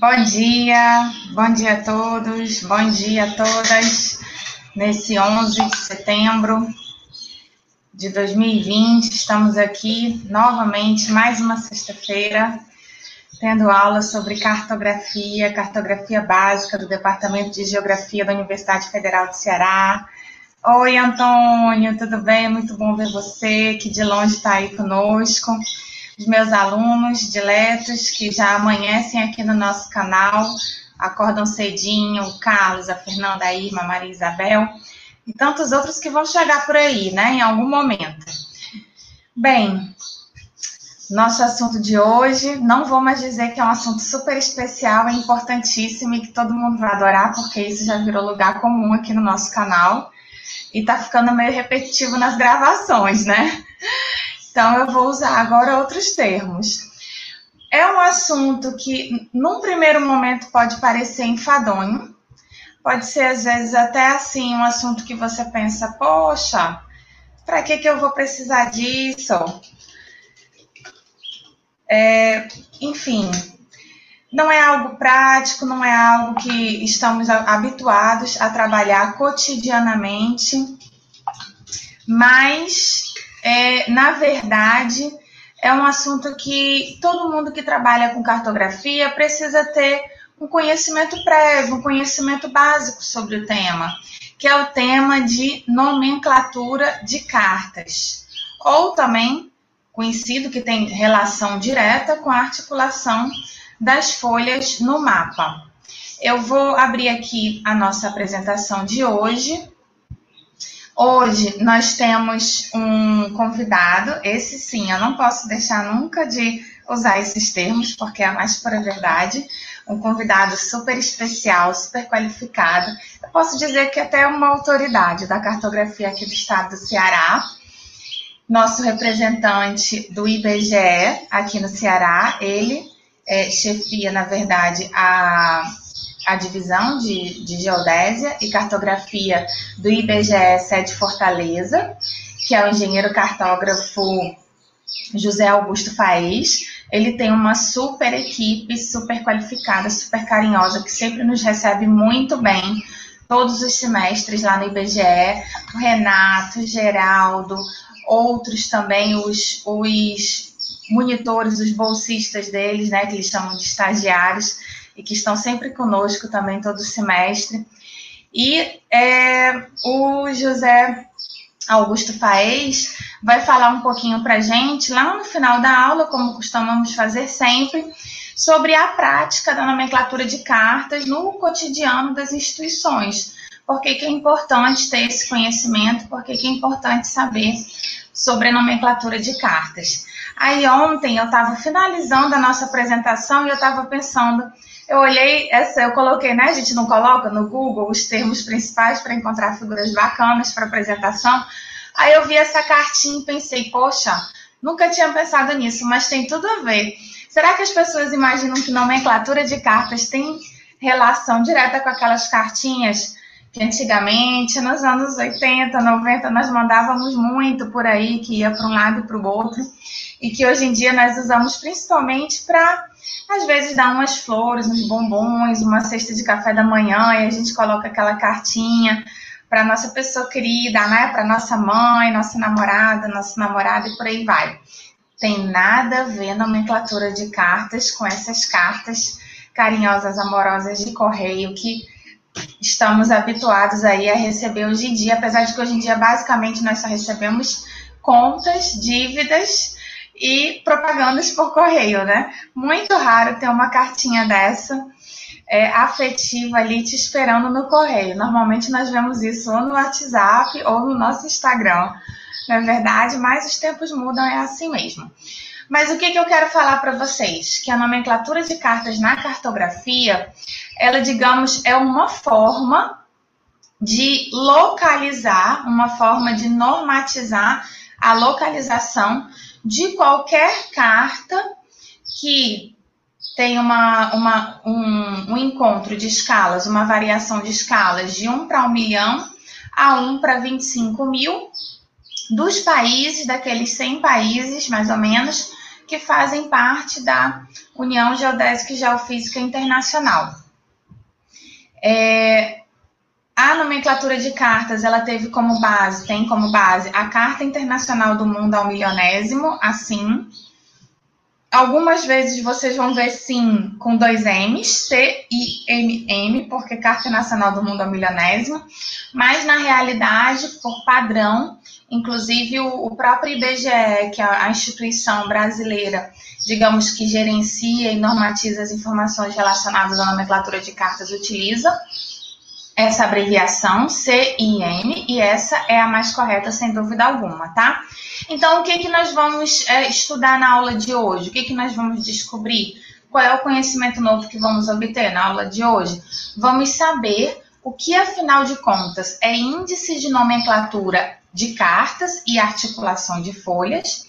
Bom dia, bom dia a todos, bom dia a todas. Nesse 11 de setembro de 2020, estamos aqui novamente, mais uma sexta-feira, tendo aula sobre cartografia, cartografia básica do Departamento de Geografia da Universidade Federal do Ceará. Oi, Antônio, tudo bem? Muito bom ver você que de longe está aí conosco os meus alunos diletos que já amanhecem aqui no nosso canal, acordam cedinho, o Carlos, a Fernanda, a Irma, a Maria Isabel e tantos outros que vão chegar por aí, né, em algum momento. Bem, nosso assunto de hoje, não vou mais dizer que é um assunto super especial, é importantíssimo e que todo mundo vai adorar, porque isso já virou lugar comum aqui no nosso canal e tá ficando meio repetitivo nas gravações, né? Então, eu vou usar agora outros termos. É um assunto que, num primeiro momento, pode parecer enfadonho, pode ser, às vezes, até assim, um assunto que você pensa, poxa, para que, que eu vou precisar disso? É, enfim, não é algo prático, não é algo que estamos habituados a trabalhar cotidianamente, mas é, na verdade, é um assunto que todo mundo que trabalha com cartografia precisa ter um conhecimento prévio, um conhecimento básico sobre o tema, que é o tema de nomenclatura de cartas, ou também conhecido que tem relação direta com a articulação das folhas no mapa. Eu vou abrir aqui a nossa apresentação de hoje Hoje nós temos um convidado, esse sim, eu não posso deixar nunca de usar esses termos, porque é a mais pura verdade. Um convidado super especial, super qualificado. Eu posso dizer que até uma autoridade da cartografia aqui do estado do Ceará. Nosso representante do IBGE aqui no Ceará, ele é, chefia, na verdade, a a divisão de, de geodésia e cartografia do IBGE Sede Fortaleza, que é o engenheiro cartógrafo José Augusto Faez. Ele tem uma super equipe, super qualificada, super carinhosa, que sempre nos recebe muito bem todos os semestres lá no IBGE. O Renato, Geraldo, outros também, os, os monitores, os bolsistas deles, né, que eles chamam de estagiários e que estão sempre conosco também todo semestre. E é, o José Augusto Paes vai falar um pouquinho para gente, lá no final da aula, como costumamos fazer sempre, sobre a prática da nomenclatura de cartas no cotidiano das instituições. Por que, é importante ter esse conhecimento, por que, que é importante saber sobre a nomenclatura de cartas. Aí ontem eu estava finalizando a nossa apresentação e eu estava pensando eu olhei, essa eu coloquei, né? A gente não coloca no Google os termos principais para encontrar figuras bacanas para apresentação. Aí eu vi essa cartinha e pensei, poxa, nunca tinha pensado nisso, mas tem tudo a ver. Será que as pessoas imaginam que nomenclatura de cartas tem relação direta com aquelas cartinhas que antigamente, nos anos 80, 90, nós mandávamos muito por aí, que ia para um lado e para o outro, e que hoje em dia nós usamos principalmente para às vezes dá umas flores, uns bombons, uma cesta de café da manhã e a gente coloca aquela cartinha para nossa pessoa querida, né? Para nossa mãe, nossa namorada, nosso namorado e por aí vai. Tem nada a ver nomenclatura de cartas com essas cartas carinhosas, amorosas de correio que estamos habituados aí a receber hoje em dia, apesar de que hoje em dia basicamente nós só recebemos contas, dívidas e propagandas por correio, né? Muito raro ter uma cartinha dessa é, afetiva ali te esperando no correio. Normalmente nós vemos isso ou no WhatsApp ou no nosso Instagram, não é verdade? Mas os tempos mudam, é assim mesmo. Mas o que, que eu quero falar para vocês? Que a nomenclatura de cartas na cartografia, ela, digamos, é uma forma de localizar, uma forma de normatizar a localização de qualquer carta que tem uma, uma, um, um encontro de escalas, uma variação de escalas de 1 para 1 milhão a 1 para 25 mil, dos países, daqueles 100 países, mais ou menos, que fazem parte da União Geodésica e Geofísica Internacional. É, a nomenclatura de cartas, ela teve como base, tem como base a Carta Internacional do Mundo ao Milionésimo, assim. Algumas vezes vocês vão ver sim com dois M's, C-I-M-M, porque Carta Nacional do Mundo ao Milionésimo, mas na realidade, por padrão, Inclusive, o, próprio IBGE, que é a instituição brasileira, digamos que gerencia e normatiza as informações relacionadas à nomenclatura de cartas, utiliza essa abreviação CIM e essa é a mais correta, sem dúvida alguma, tá? Então, o que, que nós vamos é, estudar na aula de hoje? O que, que nós vamos descobrir? Qual é o conhecimento novo que vamos obter na aula de hoje? Vamos saber o que, afinal de contas, é índice de nomenclatura de cartas e articulação de folhas,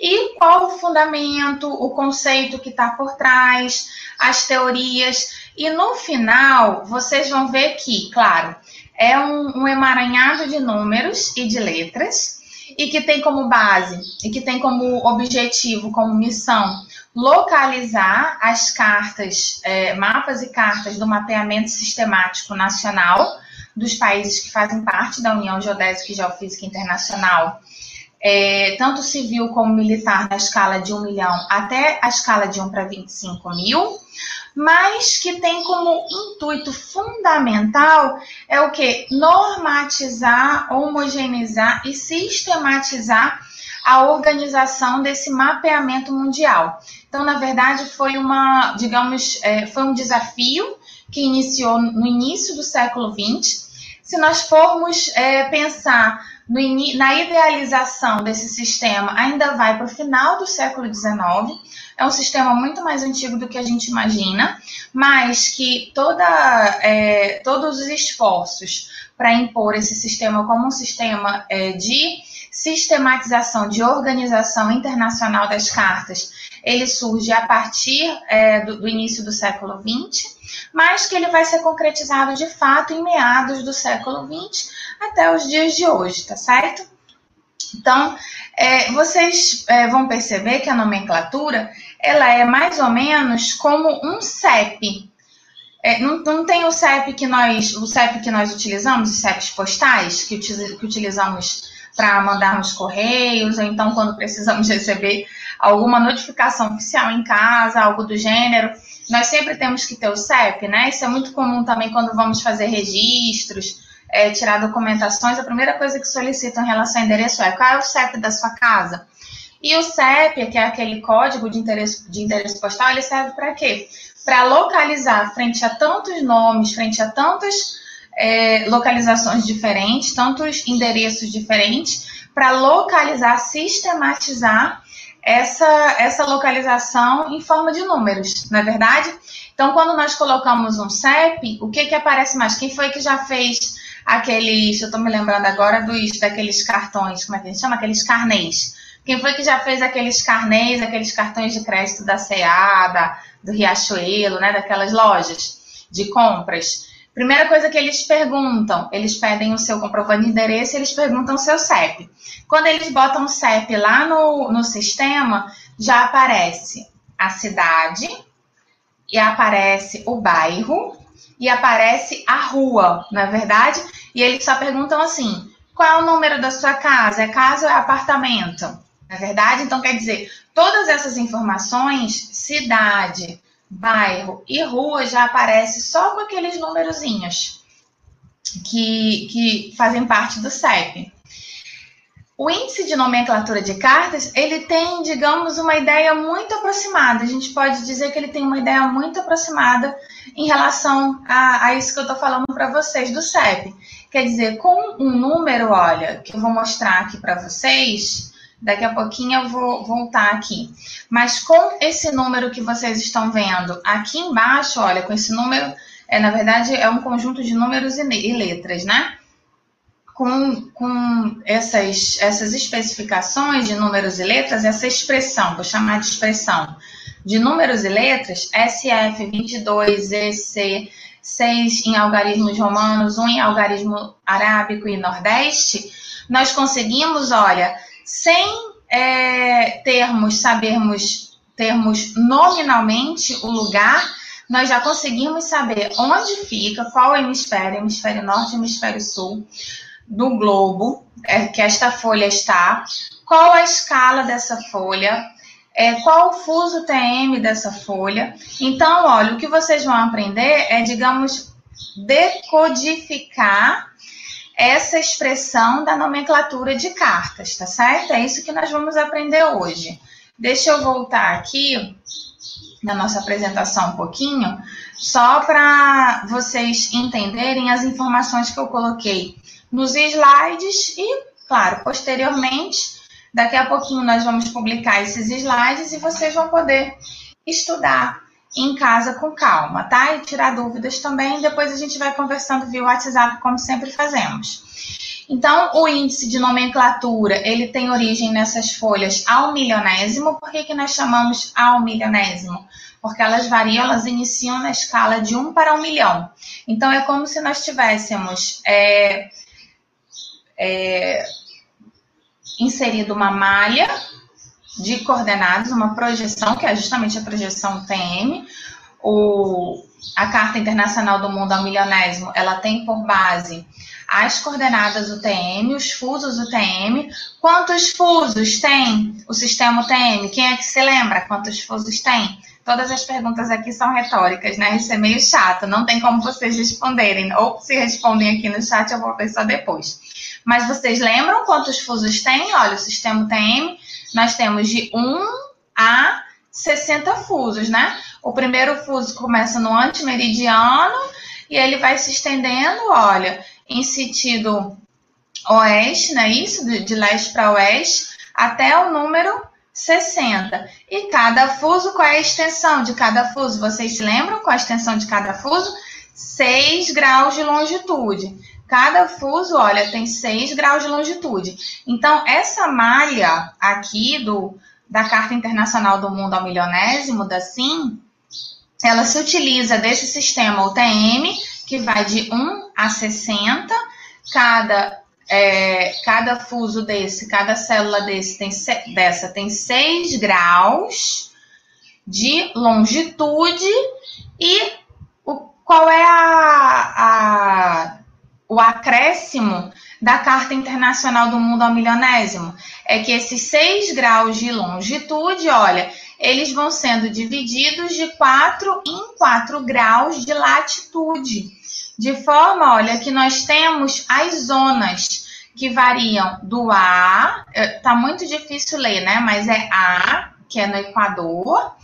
e qual o fundamento, o conceito que está por trás, as teorias, e no final vocês vão ver que, claro, é um, um emaranhado de números e de letras, e que tem como base, e que tem como objetivo, como missão, localizar as cartas, é, mapas e cartas do mapeamento sistemático nacional dos países que fazem parte da União Geodésica e Geofísica Internacional, é, tanto civil como militar, na escala de 1 milhão até a escala de 1 para 25 mil, mas que tem como intuito fundamental é o que? Normatizar, homogeneizar e sistematizar a organização desse mapeamento mundial. Então, na verdade, foi uma, digamos, é, foi um desafio que iniciou no início do século XX se nós formos é, pensar na idealização desse sistema, ainda vai para o final do século XIX. É um sistema muito mais antigo do que a gente imagina, mas que toda, é, todos os esforços para impor esse sistema como um sistema é, de sistematização, de organização internacional das cartas, ele surge a partir é, do, do início do século XX mas que ele vai ser concretizado de fato em meados do século XX até os dias de hoje, tá certo? Então, é, vocês é, vão perceber que a nomenclatura ela é mais ou menos como um CEP. É, não, não, tem o CEP que nós, o CEP que nós utilizamos, os CEPs postais que, que utilizamos para mandarmos correios, ou então quando precisamos receber alguma notificação oficial em casa, algo do gênero. Nós sempre temos que ter o CEP, né? Isso é muito comum também quando vamos fazer registros, é, tirar documentações. A primeira coisa que solicitam em relação ao endereço é qual é o CEP da sua casa? E o CEP, que é aquele código de endereço, de endereço postal, ele serve para quê? Para localizar frente a tantos nomes, frente a tantas é, localizações diferentes, tantos endereços diferentes, para localizar, sistematizar essa, essa localização em forma de números, não é verdade? Então, quando nós colocamos um CEP, o que, que aparece mais? Quem foi que já fez aqueles, eu estou me lembrando agora dos, daqueles cartões, como é que a gente chama? Aqueles carnês. Quem foi que já fez aqueles carnês, aqueles cartões de crédito da CA, da, do Riachuelo, né, daquelas lojas de compras? Primeira coisa que eles perguntam, eles pedem o seu comprovante de endereço e eles perguntam o seu CEP. Quando eles botam o CEP lá no, no sistema, já aparece a cidade, e aparece o bairro, e aparece a rua, não é verdade? E eles só perguntam assim: qual é o número da sua casa? É casa ou é apartamento? É verdade? Então, quer dizer, todas essas informações, cidade, bairro e rua já aparece só com aqueles númerozinhos que, que fazem parte do CEP. O índice de nomenclatura de cartas, ele tem, digamos, uma ideia muito aproximada. A gente pode dizer que ele tem uma ideia muito aproximada em relação a, a isso que eu estou falando para vocês do CEP. Quer dizer, com um número, olha, que eu vou mostrar aqui para vocês, Daqui a pouquinho eu vou voltar aqui. Mas com esse número que vocês estão vendo aqui embaixo, olha, com esse número, é, na verdade é um conjunto de números e letras, né? Com, com essas, essas especificações de números e letras, essa expressão, vou chamar de expressão, de números e letras, SF22, EC, 6 em algarismos romanos, 1 em algarismo arábico e nordeste, nós conseguimos, olha, sem é, termos, sabermos, termos nominalmente o lugar, nós já conseguimos saber onde fica, qual hemisfério, hemisfério norte, hemisfério sul do globo, é, que esta folha está, qual a escala dessa folha, é, qual o fuso TM dessa folha. Então, olha, o que vocês vão aprender é, digamos, decodificar essa expressão da nomenclatura de cartas, tá certo? É isso que nós vamos aprender hoje. Deixa eu voltar aqui na nossa apresentação um pouquinho, só para vocês entenderem as informações que eu coloquei nos slides e, claro, posteriormente, daqui a pouquinho nós vamos publicar esses slides e vocês vão poder estudar em casa com calma, tá? E tirar dúvidas também. Depois a gente vai conversando via WhatsApp, como sempre fazemos. Então, o índice de nomenclatura, ele tem origem nessas folhas ao milionésimo. Por que, que nós chamamos ao milionésimo? Porque elas variam, elas iniciam na escala de 1 para 1 milhão. Então, é como se nós tivéssemos é, é, inserido uma malha de coordenadas, uma projeção, que é justamente a projeção TM. O, a Carta Internacional do Mundo ao Milionésimo, ela tem por base as coordenadas UTM, os fusos UTM. Quantos fusos tem o sistema UTM? Quem é que se lembra quantos fusos tem? Todas as perguntas aqui são retóricas, né? Isso é meio chato, não tem como vocês responderem. Ou se respondem aqui no chat, eu vou ver só depois. Mas vocês lembram quantos fusos tem? Olha, o sistema UTM nós temos de 1 a 60 fusos, né? O primeiro fuso começa no antimeridiano e ele vai se estendendo, olha, em sentido oeste, né? Isso, de, leste para oeste, até o número 60. E cada fuso, qual é a extensão de cada fuso? Vocês se lembram qual é a extensão de cada fuso? 6 graus de longitude. Cada fuso, olha, tem 6 graus de longitude. Então, essa malha aqui do, da Carta Internacional do Mundo ao Milionésimo, da SIM, ela se utiliza desse sistema UTM, que vai de 1 a 60. Cada, é, cada fuso desse, cada célula desse tem, dessa tem 6 graus de longitude. E o, qual é a, a o acréscimo da Carta Internacional do Mundo ao Milionésimo é que esses 6 graus de longitude, olha, eles vão sendo divididos de 4 em 4 graus de latitude. De forma, olha, que nós temos as zonas que variam do A, é, tá muito difícil ler, né? Mas é A, que é no Equador,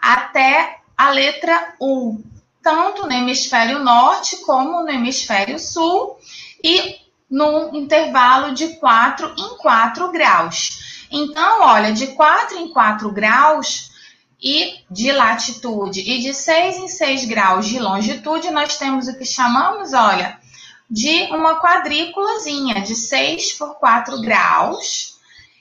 até a letra U, tanto no hemisfério norte como no hemisfério sul e num intervalo de 4 em 4 graus. Então, olha, de 4 em 4 graus e de latitude e de 6 em 6 graus de longitude, nós temos o que chamamos, olha, de uma quadrículazinha de 6 por 4 graus.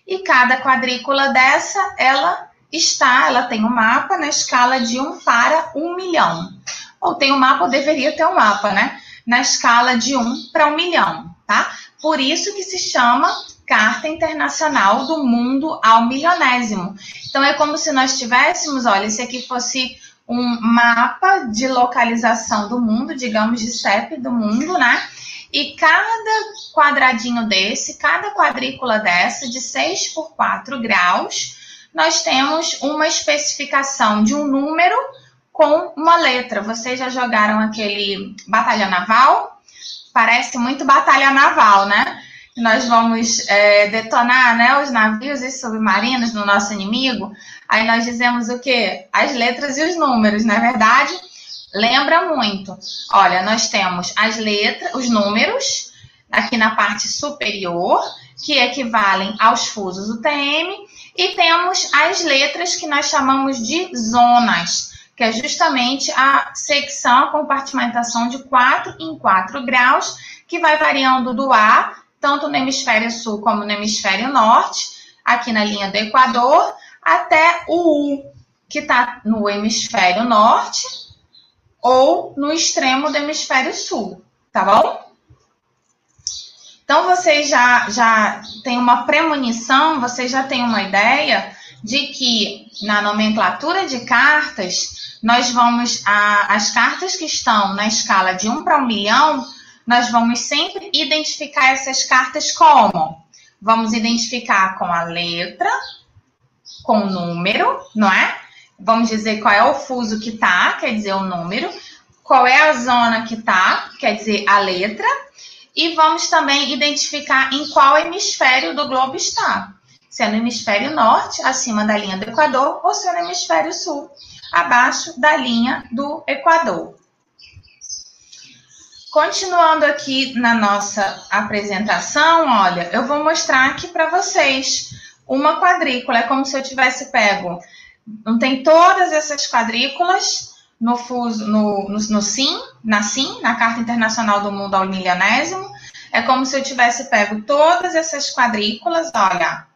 E cada quadrícula dessa, ela está, ela tem um mapa na escala de 1 para 1 milhão ou tem um mapa, ou deveria ter um mapa, né? Na escala de 1 para 1 milhão, tá? Por isso que se chama Carta Internacional do Mundo ao Milionésimo. Então, é como se nós tivéssemos, olha, esse aqui fosse um mapa de localização do mundo, digamos, de CEP do mundo, né? E cada quadradinho desse, cada quadrícula dessa, de 6 por 4 graus, nós temos uma especificação de um número com uma letra. Vocês já jogaram aquele Batalha Naval? Parece muito Batalha Naval, né? Nós vamos é, detonar né, os navios e submarinos no nosso inimigo. Aí nós dizemos o quê? As letras e os números, não é verdade? Lembra muito. Olha, nós temos as letras, os números, aqui na parte superior, que equivalem aos fusos UTM, e temos as letras que nós chamamos de zonas que é justamente a secção, a compartimentação de 4 em 4 graus, que vai variando do A, tanto no hemisfério sul como no hemisfério norte, aqui na linha do Equador, até o U, que está no hemisfério norte ou no extremo do hemisfério sul, tá bom? Então, vocês já, já têm uma premonição, vocês já têm uma ideia de que na nomenclatura de cartas, nós vamos, a, as cartas que estão na escala de 1 para 1 milhão, nós vamos sempre identificar essas cartas como? Vamos identificar com a letra, com o número, não é? Vamos dizer qual é o fuso que tá, quer dizer o número, qual é a zona que tá, quer dizer a letra, e vamos também identificar em qual hemisfério do globo está. Se é no hemisfério norte, acima da linha do Equador, ou se é no hemisfério sul, abaixo da linha do Equador. Continuando aqui na nossa apresentação, olha, eu vou mostrar aqui para vocês uma quadrícula. É como se eu tivesse pego, não tem todas essas quadrículas no fuso, no, no, no SIM, na SIM, na Carta Internacional do Mundo ao Milionésimo. É como se eu tivesse pego todas essas quadrículas, olha,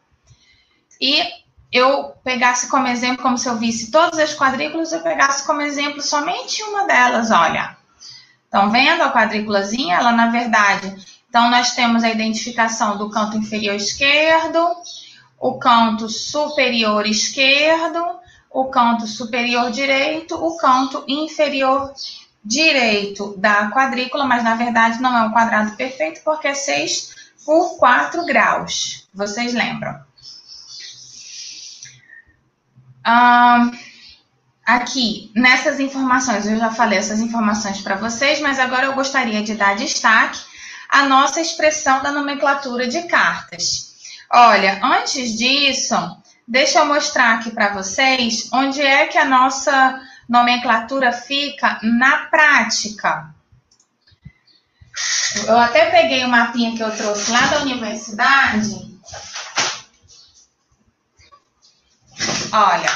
e eu pegasse como exemplo, como se eu visse todas as quadrículas, eu pegasse como exemplo somente uma delas, olha. Estão vendo a quadrículazinha? Ela, na verdade, então nós temos a identificação do canto inferior esquerdo, o canto superior esquerdo, o canto superior direito, o canto inferior direito da quadrícula, mas na verdade não é um quadrado perfeito porque é 6 por 4 graus. Vocês lembram? Um, aqui, nessas informações, eu já falei essas informações para vocês, mas agora eu gostaria de dar destaque à nossa expressão da nomenclatura de cartas. Olha, antes disso, deixa eu mostrar aqui para vocês onde é que a nossa nomenclatura fica na prática. Eu até peguei o mapinha que eu trouxe lá da universidade Olha,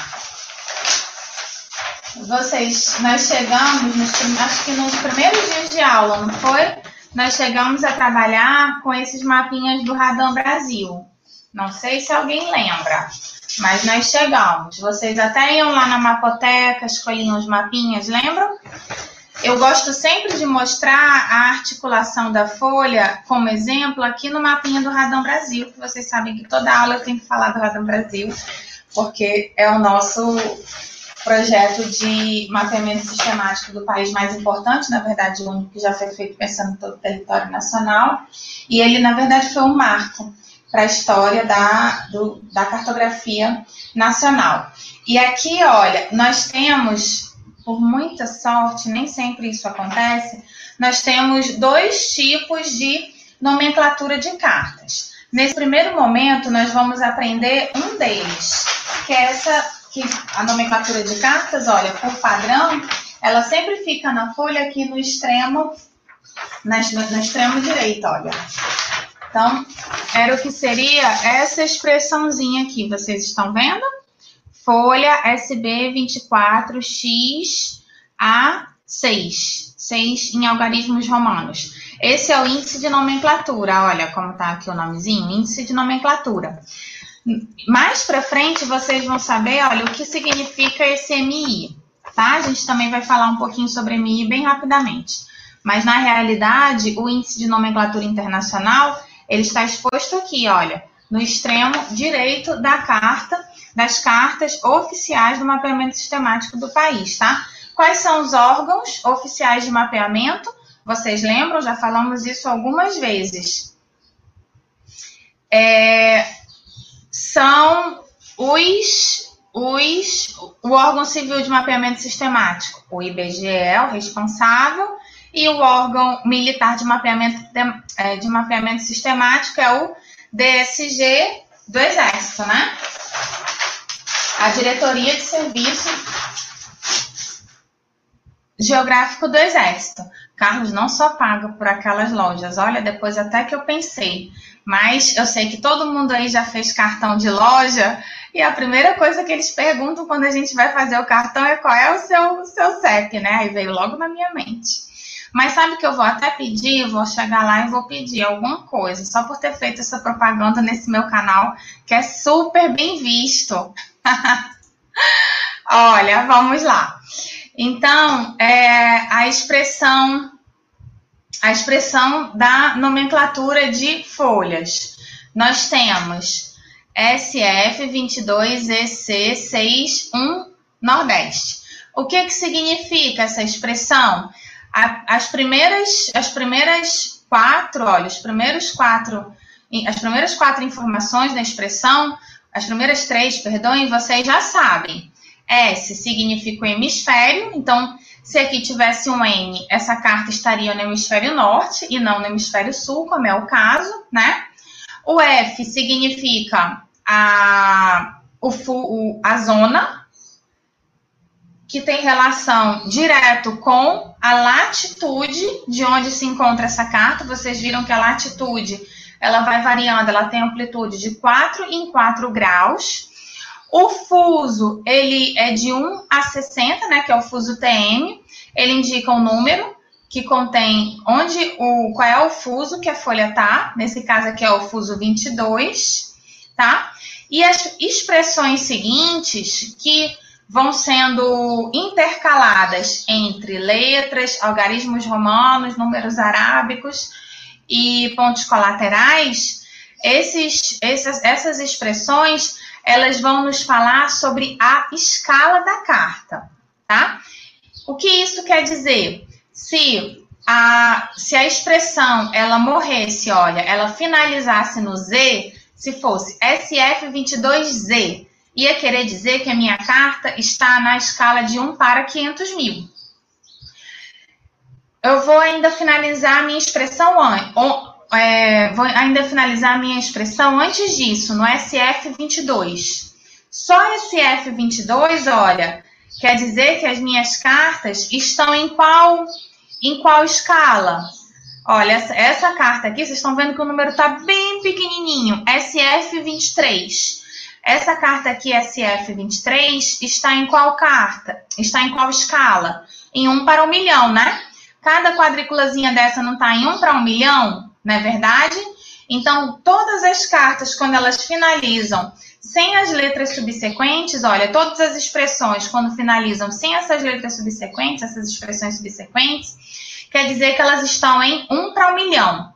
vocês, nós chegamos, nos, acho que nos primeiros dias de aula, não foi? Nós chegamos a trabalhar com esses mapinhas do Radam Brasil. Não sei se alguém lembra, mas nós chegamos. Vocês até iam lá na mapoteca, escolhiam os mapinhas, lembram? Eu gosto sempre de mostrar a articulação da folha como exemplo aqui no mapinha do Radam Brasil, que vocês sabem que toda aula eu tenho que falar do Radam Brasil porque é o nosso projeto de mapeamento sistemático do país mais importante, na verdade, o único que já foi feito pensando em todo o território nacional, e ele, na verdade, foi um marco para a história da, do, da cartografia nacional. E aqui, olha, nós temos, por muita sorte, nem sempre isso acontece, nós temos dois tipos de nomenclatura de cartas. Nesse primeiro momento, nós vamos aprender um deles, que é essa, que a nomenclatura de cartas, olha, por padrão, ela sempre fica na folha aqui no extremo, no, no extremo direito, olha. Então, era o que seria essa expressãozinha aqui, vocês estão vendo? Folha SB 24X A6, 6 em algarismos romanos. Esse é o índice de nomenclatura, olha como está aqui o nomezinho, índice de nomenclatura. Mais para frente vocês vão saber, olha, o que significa esse MI, tá? A gente também vai falar um pouquinho sobre MI bem rapidamente. Mas na realidade, o índice de nomenclatura internacional, ele está exposto aqui, olha, no extremo direito da carta, das cartas oficiais do mapeamento sistemático do país, tá? Quais são os órgãos oficiais de mapeamento? Vocês lembram? Já falamos isso algumas vezes. É, são os, os, o órgão civil de mapeamento sistemático, o IBGE, o responsável, e o órgão militar de mapeamento, de, é, de mapeamento sistemático é o DSG do Exército, né? A Diretoria de Serviço Geográfico do Exército. Carlos não só paga por aquelas lojas. Olha, depois até que eu pensei. Mas eu sei que todo mundo aí já fez cartão de loja. E a primeira coisa que eles perguntam quando a gente vai fazer o cartão é qual é o seu, seu CEP, né? Aí veio logo na minha mente. Mas sabe que eu vou até pedir, vou chegar lá e vou pedir alguma coisa, só por ter feito essa propaganda nesse meu canal, que é super bem visto. Olha, vamos lá. Então, é, a expressão a expressão da nomenclatura de folhas. Nós temos SF22EC61 Nordeste. O que, que significa essa expressão? as primeiras, as primeiras quatro, olha, os primeiros quatro, as primeiras quatro informações da expressão, as primeiras três, perdoem, vocês já sabem. S significa o hemisfério, então se aqui tivesse um N, essa carta estaria no hemisfério norte e não no hemisfério sul, como é o caso, né? O F significa a, o, a zona, que tem relação direto com a latitude de onde se encontra essa carta. Vocês viram que a latitude ela vai variando, ela tem amplitude de 4 em 4 graus. O fuso, ele é de 1 a 60, né, que é o fuso TM. Ele indica um número que contém onde o qual é o fuso que a folha tá, nesse caso aqui é o fuso 22, tá? E as expressões seguintes que vão sendo intercaladas entre letras, algarismos romanos, números arábicos e pontos colaterais, esses, essas, essas expressões elas vão nos falar sobre a escala da carta, tá? O que isso quer dizer? Se a, se a expressão ela morresse, olha, ela finalizasse no Z, se fosse SF22Z, ia querer dizer que a minha carta está na escala de 1 para 500 mil. Eu vou ainda finalizar a minha expressão é, vou ainda finalizar a minha expressão antes disso, no SF22. Só SF22, olha, quer dizer que as minhas cartas estão em qual, em qual escala? Olha, essa, essa carta aqui, vocês estão vendo que o número está bem pequenininho, SF23. Essa carta aqui, SF23, está em qual carta? Está em qual escala? Em 1 para 1 milhão, né? Cada quadrículazinha dessa não está em 1 para 1 milhão? Não é verdade? Então, todas as cartas, quando elas finalizam sem as letras subsequentes, olha, todas as expressões, quando finalizam sem essas letras subsequentes, essas expressões subsequentes, quer dizer que elas estão em 1 para 1 milhão.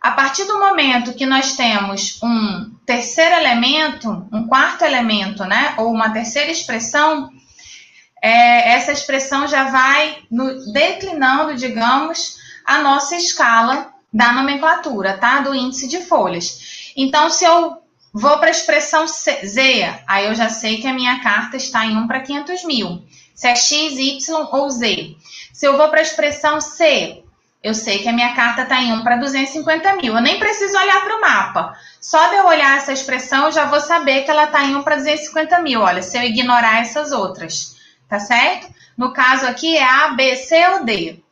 A partir do momento que nós temos um terceiro elemento, um quarto elemento, né, ou uma terceira expressão, é, essa expressão já vai no, declinando, digamos, a nossa escala da nomenclatura, tá? Do índice de folhas. Então, se eu vou para a expressão Z, aí eu já sei que a minha carta está em 1 para 500 mil. Se é X, Y ou Z. Se eu vou para a expressão C, eu sei que a minha carta está em 1 para 250 mil. Eu nem preciso olhar para o mapa. Só de eu olhar essa expressão, eu já vou saber que ela está em 1 para 250 mil. Olha, se eu ignorar essas outras, tá certo? No caso aqui é A, B, C ou D.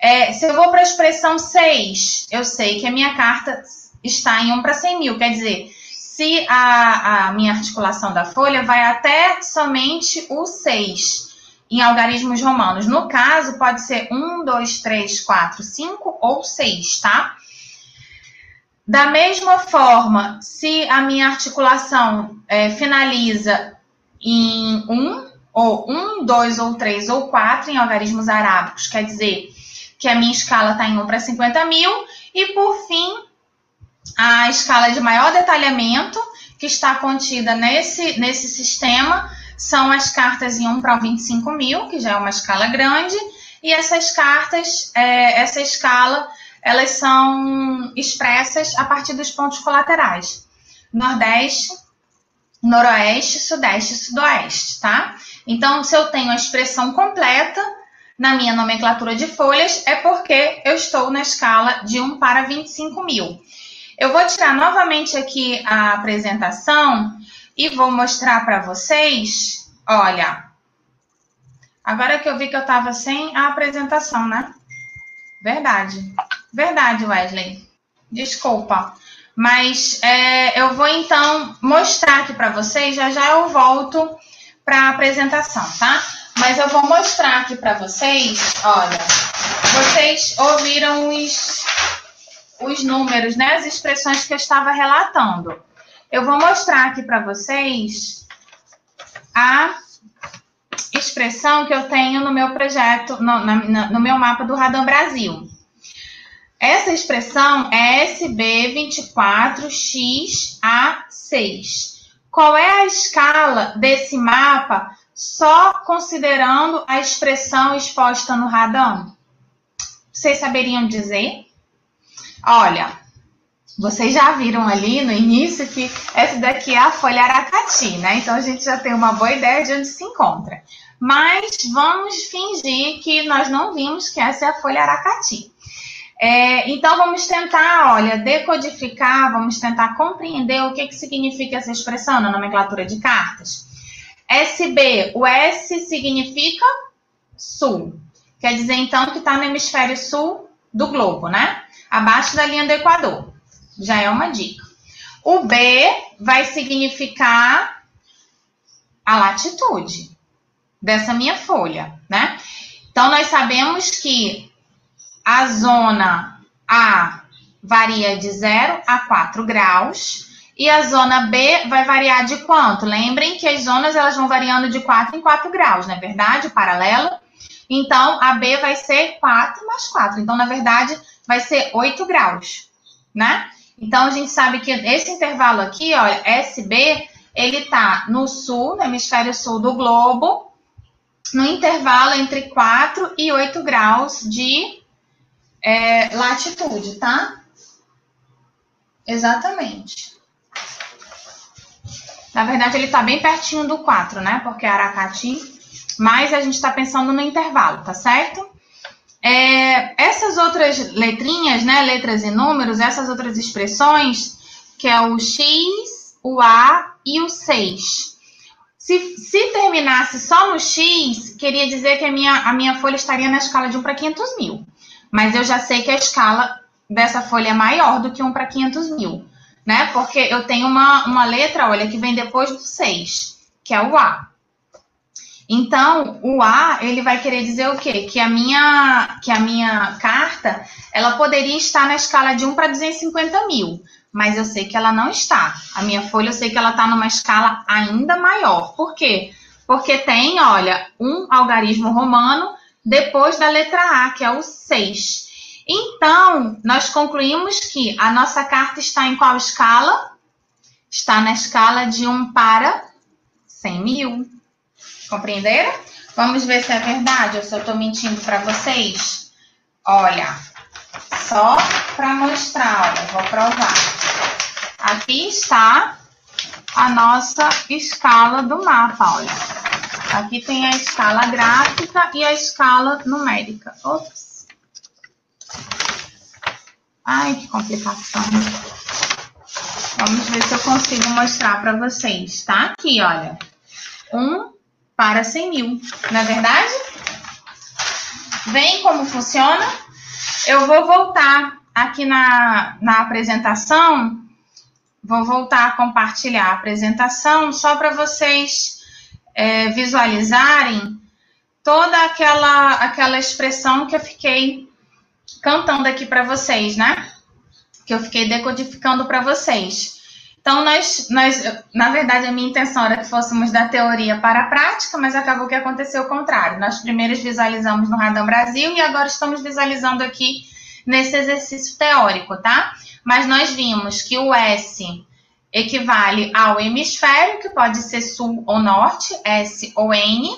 É, se eu vou para a expressão 6, eu sei que a minha carta está em 1 para 100 mil. Quer dizer, se a, a minha articulação da folha vai até somente o 6 em algarismos romanos. No caso, pode ser 1, 2, 3, 4, 5 ou 6, tá? Da mesma forma, se a minha articulação é, finaliza em 1, ou 1, 2 ou 3 ou 4 em algarismos arábicos, quer dizer que a minha escala está em 1 para 50 mil. E, por fim, a escala de maior detalhamento, que está contida nesse, nesse sistema, são as cartas em 1 para 25 mil, que já é uma escala grande. E essas cartas, é, essa escala, elas são expressas a partir dos pontos colaterais. Nordeste, Noroeste, Sudeste e Sudoeste, tá? Então, se eu tenho a expressão completa, na minha nomenclatura de folhas é porque eu estou na escala de 1 para 25 mil. Eu vou tirar novamente aqui a apresentação e vou mostrar para vocês, olha, agora que eu vi que eu estava sem a apresentação, né? Verdade, verdade, Wesley. Desculpa. Mas é, eu vou então mostrar aqui para vocês, já já eu volto para a apresentação, tá? Mas eu vou mostrar aqui para vocês, olha, vocês ouviram os, os números, né? As expressões que eu estava relatando. Eu vou mostrar aqui para vocês a expressão que eu tenho no meu projeto, no, no meu mapa do Radam Brasil. Essa expressão é SB24XA6. Qual é a escala desse mapa só considerando a expressão exposta no radão? Vocês saberiam dizer? Olha, vocês já viram ali no início que essa daqui é a folha aracati, né? Então a gente já tem uma boa ideia de onde se encontra. Mas vamos fingir que nós não vimos que essa é a folha aracati. É, então vamos tentar, olha, decodificar, vamos tentar compreender o que, que significa essa expressão na nomenclatura de cartas. SB, o S significa sul. Quer dizer, então, que está no hemisfério sul do globo, né? Abaixo da linha do Equador. Já é uma dica. O B vai significar a latitude dessa minha folha, né? Então, nós sabemos que a zona A varia de 0 a 4 graus e a zona B vai variar de quanto? Lembrem que as zonas elas vão variando de 4 em 4 graus, não é verdade? Paralelo. Então, a B vai ser 4 mais 4. Então, na verdade, vai ser 8 graus, né? Então, a gente sabe que esse intervalo aqui, olha, SB, ele tá no sul, no hemisfério sul do globo, no intervalo entre 4 e 8 graus de é, latitude, tá? Exatamente. Na verdade, ele está bem pertinho do 4, né? Porque é Aracati, mas a gente está pensando no intervalo, tá certo? É, essas outras letrinhas, né? Letras e números, essas outras expressões, que é o X, o A e o 6. Se, se terminasse só no X, queria dizer que a minha, a minha folha estaria na escala de 1 para 500 mil. Mas eu já sei que a escala dessa folha é maior do que 1 para 500 mil, né? Porque eu tenho uma, uma letra, olha, que vem depois do 6, que é o A. Então, o A, ele vai querer dizer o quê? Que a minha, que a minha carta, ela poderia estar na escala de 1 para 250 mil mas eu sei que ela não está. A minha folha eu sei que ela está numa escala ainda maior. Por quê? Porque tem, olha, um algarismo romano depois da letra A, que é o 6. Então, nós concluímos que a nossa carta está em qual escala? Está na escala de 1 para 100 mil. Compreenderam? Vamos ver se é verdade ou se eu estou mentindo para vocês. Olha, só para mostrar, olha, vou provar. Aqui está a nossa escala do mapa, olha. Aqui tem a escala gráfica e a escala numérica. Ops. Ai, que complicação. Vamos ver se eu consigo mostrar para vocês. Tá aqui, olha. 1 para 100 mil, não é verdade? Vem como funciona? Eu vou voltar aqui na, na apresentação, vou voltar a compartilhar a apresentação só para vocês é, visualizarem toda aquela, aquela expressão que eu fiquei cantando aqui para vocês, né? Que eu fiquei decodificando para vocês. Então, nós, nós, na verdade, a minha intenção era que fôssemos da teoria para a prática, mas acabou que aconteceu o contrário. Nós primeiro visualizamos no Radão Brasil e agora estamos visualizando aqui nesse exercício teórico, tá? Mas nós vimos que o S equivale ao hemisfério, que pode ser sul ou norte, S ou N.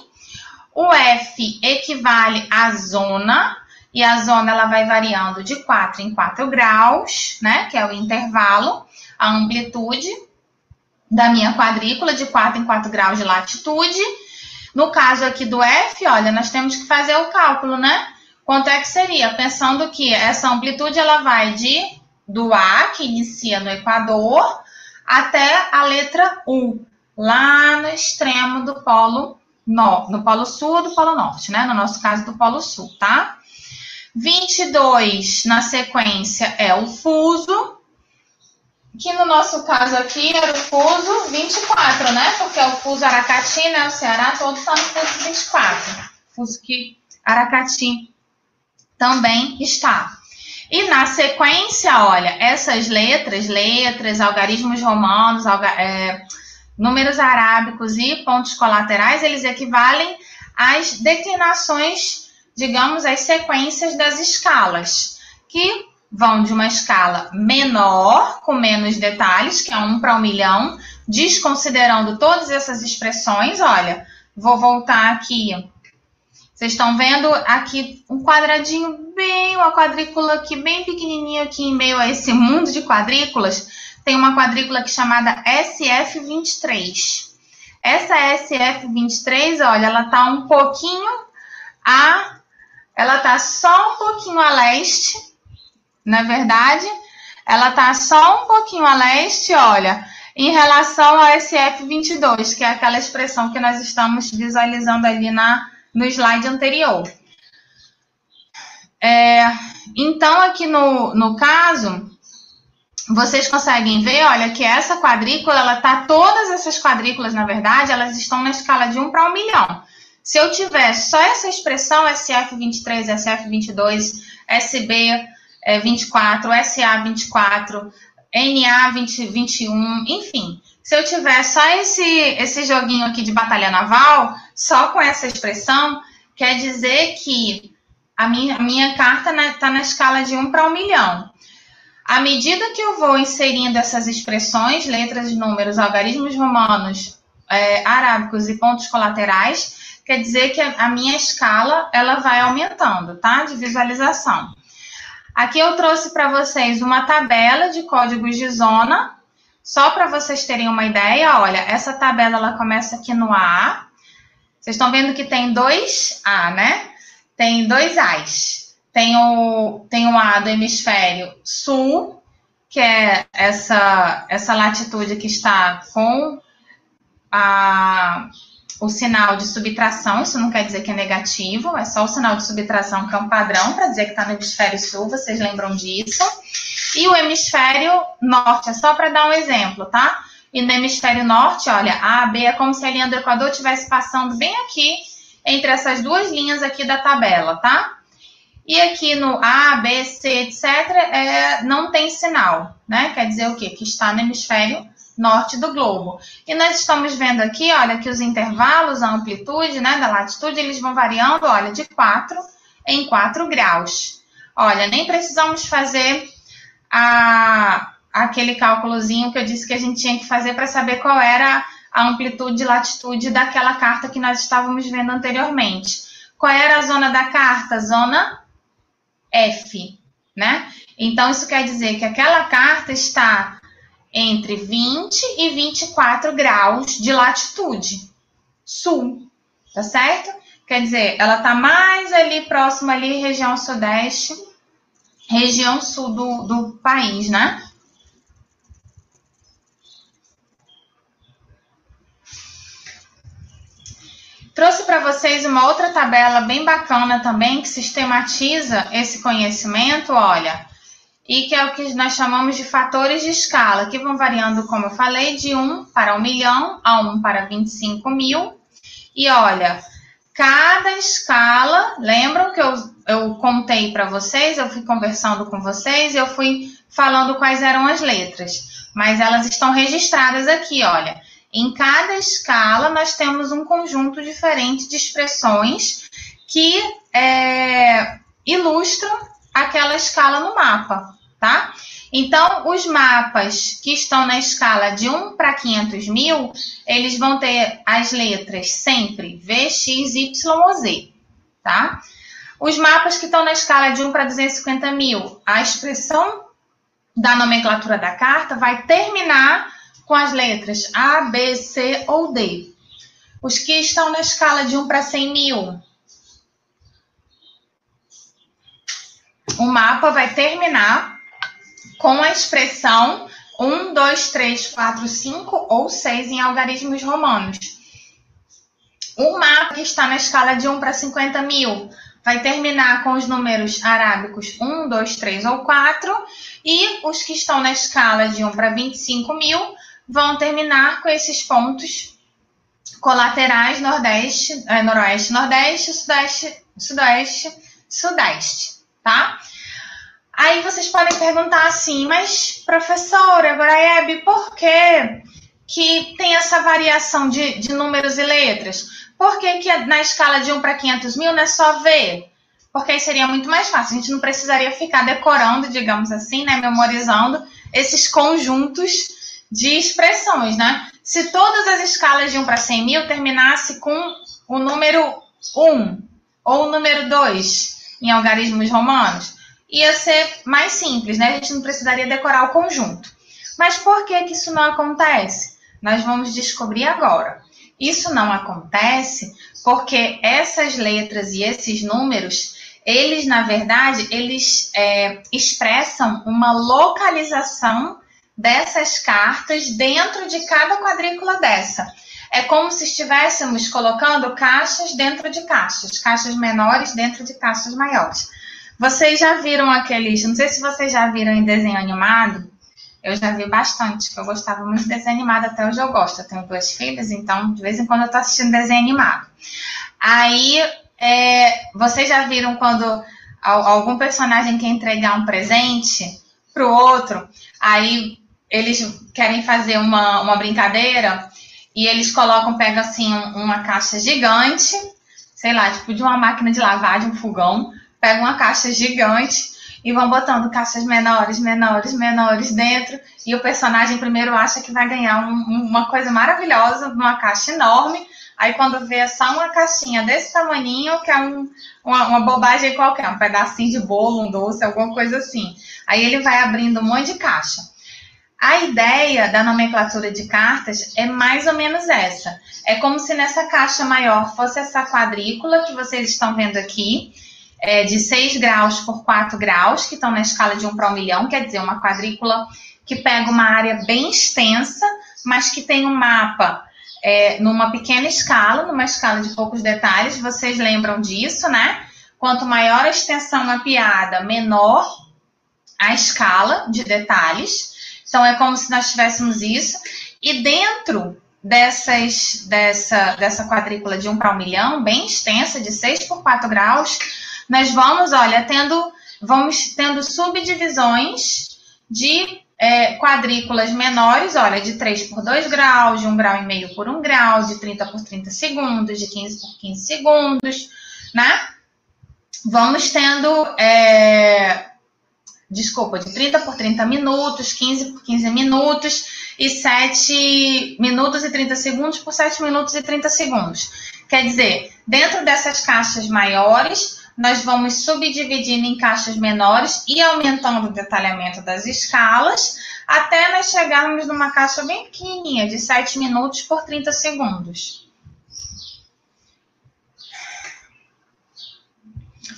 O F equivale à zona, e a zona ela vai variando de 4 em 4 graus, né? Que é o intervalo a amplitude da minha quadrícula de 4 em 4 graus de latitude. No caso aqui do F, olha, nós temos que fazer o cálculo, né? Quanto é que seria? Pensando que essa amplitude ela vai de do A, que inicia no Equador, até a letra U, lá no extremo do polo no, no polo sul do polo norte, né? No nosso caso, do polo sul, tá? 22 na sequência é o fuso, que no nosso caso aqui era o fuso 24, né? Porque é o fuso Aracati, né? O Ceará todo está no fuso 24. Fuso que Aracati também está. E na sequência, olha, essas letras, letras, algarismos romanos, alga, é, números arábicos e pontos colaterais, eles equivalem às declinações, digamos, às sequências das escalas, que vão de uma escala menor, com menos detalhes, que é 1 para 1 milhão, desconsiderando todas essas expressões. Olha, vou voltar aqui. Vocês estão vendo aqui um quadradinho bem, uma quadrícula aqui bem pequenininha aqui em meio a esse mundo de quadrículas. Tem uma quadrícula aqui chamada SF23. Essa SF23, olha, ela está um pouquinho a... Ela está só um pouquinho a leste, na é verdade. Ela está só um pouquinho a leste, olha, em relação ao SF22, que é aquela expressão que nós estamos visualizando ali na, no slide anterior. É, então, aqui no, no caso, vocês conseguem ver, olha, que essa quadrícula, ela tá, todas essas quadrículas, na verdade, elas estão na escala de 1 para 1 milhão. Se eu tiver só essa expressão SF23, SF22, SB24, SA24, NA21, enfim, se eu tiver só esse, esse joguinho aqui de batalha naval, só com essa expressão, quer dizer que a minha, a minha carta está na, tá na escala de 1 para 1 milhão. À medida que eu vou inserindo essas expressões, letras, números, algarismos romanos, é, arábicos e pontos colaterais, quer dizer que a minha escala ela vai aumentando, tá? De visualização. Aqui eu trouxe para vocês uma tabela de códigos de zona, só para vocês terem uma ideia. Olha, essa tabela ela começa aqui no A. Vocês estão vendo que tem dois A, né? Tem dois A's tem o, tem o A do hemisfério sul, que é essa, essa latitude que está com a, o sinal de subtração, isso não quer dizer que é negativo, é só o sinal de subtração que é um padrão para dizer que está no hemisfério sul, vocês lembram disso. E o hemisfério norte, é só para dar um exemplo, tá? E no hemisfério norte, olha, A, B é como se a linha do Equador estivesse passando bem aqui, entre essas duas linhas aqui da tabela, tá? E aqui no A, B, C, etc., é, não tem sinal, né? Quer dizer o quê? Que está no hemisfério norte do globo. E nós estamos vendo aqui, olha, que os intervalos, a amplitude, né, da latitude, eles vão variando, olha, de 4 em 4 graus. Olha, nem precisamos fazer a, aquele cálculozinho que eu disse que a gente tinha que fazer para saber qual era a amplitude e latitude daquela carta que nós estávamos vendo anteriormente. Qual era a zona da carta? Zona F, né? Então, isso quer dizer que aquela carta está entre 20 e 24 graus de latitude sul, tá certo? Quer dizer, ela está mais ali próxima ali, região sudeste, região sul do, do país, né? Trouxe para vocês uma outra tabela bem bacana também, que sistematiza esse conhecimento, olha, e que é o que nós chamamos de fatores de escala, que vão variando, como eu falei, de 1 para 1 milhão a 1 para 25 mil. E olha, cada escala, lembram que eu, eu contei para vocês, eu fui conversando com vocês, eu fui falando quais eram as letras, mas elas estão registradas aqui, olha. Em cada escala, nós temos um conjunto diferente de expressões que é, ilustram aquela escala no mapa, tá? Então, os mapas que estão na escala de 1 para 500 mil, eles vão ter as letras sempre V, X, Y ou Z, tá? Os mapas que estão na escala de 1 para 250 mil, a expressão da nomenclatura da carta vai terminar com as letras A, B, C ou D. Os que estão na escala de 1 para 100 mil. O mapa vai terminar com a expressão 1, 2, 3, 4, 5 ou 6 em algarismos romanos. O mapa que está na escala de 1 para 50 mil vai terminar com os números arábicos 1, 2, 3 ou 4. E os que estão na escala de 1 para 25 mil vão terminar com esses pontos colaterais nordeste, é, noroeste, nordeste, sudeste, sudoeste, sudeste, tá? Aí vocês podem perguntar assim, mas professora, Goraeb, por que, que tem essa variação de, de números e letras? Por que, que na escala de 1 para 500 mil não é só V? porque aí seria muito mais fácil. A gente não precisaria ficar decorando, digamos assim, né, memorizando esses conjuntos de expressões, né? Se todas as escalas de 1 para 100 mil terminasse com o número 1 ou o número 2 em algarismos romanos, ia ser mais simples, né? A gente não precisaria decorar o conjunto. Mas por que, que isso não acontece? Nós vamos descobrir agora. Isso não acontece porque essas letras e esses números, eles, na verdade, eles é, expressam uma localização dessas cartas dentro de cada quadrícula dessa. É como se estivéssemos colocando caixas dentro de caixas, caixas menores dentro de caixas maiores. Vocês já viram aqueles, não sei se vocês já viram em desenho animado, eu já vi bastante, eu gostava muito de desenho animado, até hoje eu gosto. Eu tenho duas filhas, então de vez em quando eu tô assistindo desenho animado. Aí, é, vocês já viram quando algum personagem quer entregar um presente pro outro, aí eles querem fazer uma, uma brincadeira e eles colocam, pegam assim uma caixa gigante, sei lá, tipo de uma máquina de lavar, de um fogão, pegam uma caixa gigante e vão botando caixas menores, menores, menores dentro. E o personagem primeiro acha que vai ganhar um, uma coisa maravilhosa numa caixa enorme. Aí quando vê só uma caixinha desse tamaninho, que é um, uma, uma, bobagem qualquer, um pedacinho de bolo, um doce, alguma coisa assim. Aí ele vai abrindo um monte de caixa. A ideia da nomenclatura de cartas é mais ou menos essa. É como se nessa caixa maior fosse essa quadrícula que vocês estão vendo aqui é, de 6 graus por 4 graus, que estão na escala de 1 para 1 milhão, quer dizer, uma quadrícula que pega uma área bem extensa, mas que tem um mapa é, numa pequena escala, numa escala de poucos detalhes. Vocês lembram disso, né? Quanto maior a extensão mapeada, menor a escala de detalhes. Então, é como se nós tivéssemos isso. E dentro dessas, dessa, dessa quadrícula de 1 para 1 milhão, bem extensa, de 6 por 4 graus, nós vamos, olha, tendo, vamos tendo subdivisões de é, quadrículas menores, olha, de 3 por 2 graus, de 1 grau e meio por 1 grau, de 30 por 30 segundos, de 15 por 15 segundos, né? Vamos tendo, é, desculpa, de 30 por 30 minutos, 15 por 15 minutos e 7 minutos e 30 segundos por 7 minutos e 30 segundos. Quer dizer, dentro dessas caixas maiores, nós vamos subdividindo em caixas menores e aumentando o detalhamento das escalas, até nós chegarmos numa caixa bem pequenininha, de 7 minutos por 30 segundos.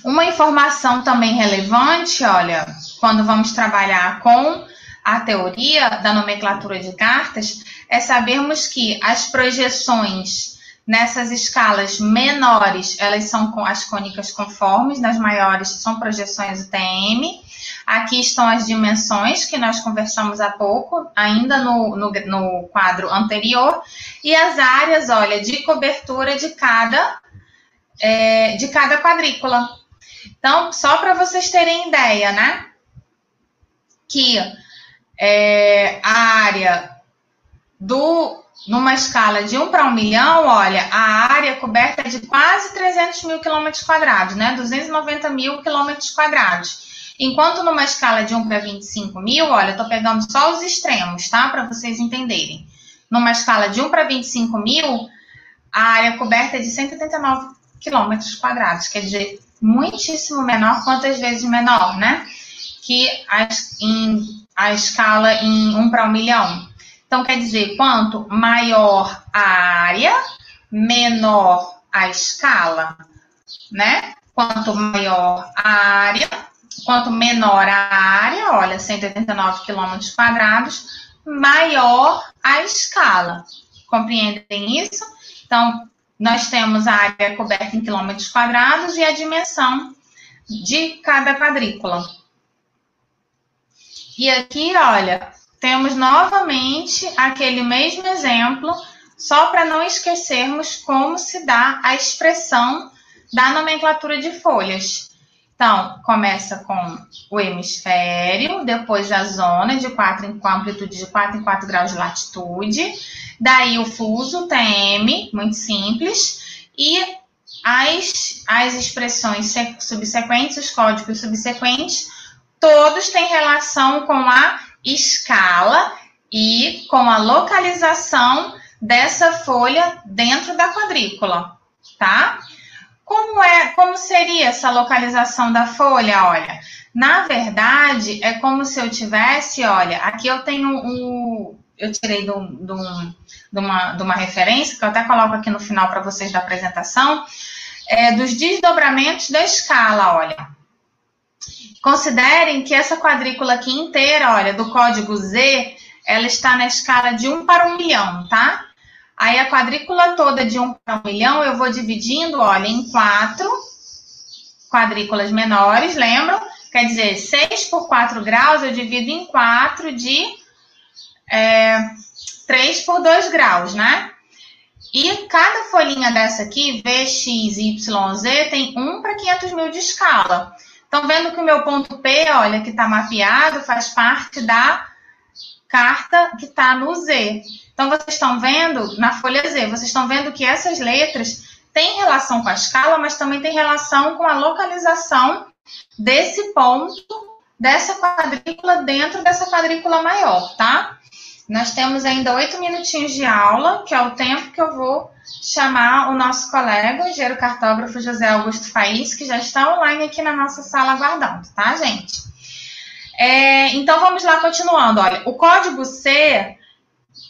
Uma informação também relevante, olha, quando vamos trabalhar com a teoria da nomenclatura de cartas, é sabermos que as projeções Nessas escalas menores, elas são as cônicas conformes, nas maiores são projeções UTM. Aqui estão as dimensões que nós conversamos há pouco, ainda no, no, no quadro anterior, e as áreas, olha, de cobertura de cada, é, de cada quadrícula. Então, só para vocês terem ideia, né? Que é, a área do numa escala de 1 para 1 milhão, olha, a área coberta é de quase 300 mil quilômetros quadrados, né? 290 mil quilômetros quadrados. Enquanto numa escala de 1 para 25 mil, olha, eu tô pegando só os extremos, tá? Para vocês entenderem. Numa escala de 1 para 25 mil, a área coberta é de 189 quilômetros quadrados, quer dizer, muitíssimo menor, quantas vezes menor, né? Que a, em, a escala em 1 para 1 milhão. Então, quer dizer, quanto maior a área, menor a escala, né? Quanto maior a área, quanto menor a área, olha, 189 quilômetros quadrados, maior a escala. Compreendem isso? Então, nós temos a área coberta em quilômetros quadrados e a dimensão de cada quadrícula. E aqui, olha, temos novamente aquele mesmo exemplo, só para não esquecermos como se dá a expressão da nomenclatura de folhas. Então, começa com o hemisfério, depois a zona de 4 em, com amplitude de 4 em 4 graus de latitude, daí o fuso, TM, muito simples, e as, as expressões subsequentes, os códigos subsequentes, todos têm relação com a escala e com a localização dessa folha dentro da quadrícula, tá? Como é, como seria essa localização da folha? Olha, na verdade, é como se eu tivesse, olha, aqui eu tenho um, eu tirei de, um, de, um, uma, de uma referência, que eu até coloco aqui no final para vocês da apresentação, é, dos desdobramentos da escala, olha. Considerem que essa quadrícula aqui inteira, olha, do código Z, ela está na escala de 1 para 1 milhão, tá? Aí a quadrícula toda de 1 para 1 milhão, eu vou dividindo, olha, em quatro quadrículas menores, lembram? Quer dizer, 6 por 4 graus eu divido em 4 de é, 3 por 2 graus, né? E cada folhinha dessa aqui, V, X, Y, Z, tem 1 para 500 mil de escala. Estão vendo que o meu ponto P, olha, que está mapeado, faz parte da carta que está no Z. Então, vocês estão vendo, na folha Z, vocês estão vendo que essas letras têm relação com a escala, mas também têm relação com a localização desse ponto, dessa quadrícula, dentro dessa quadrícula maior, tá? Nós temos ainda oito minutinhos de aula, que é o tempo que eu vou chamar o nosso colega, o engenheiro cartógrafo José Augusto Faiz, que já está online aqui na nossa sala aguardando, tá, gente? É, então, vamos lá, continuando. Olha, o código C,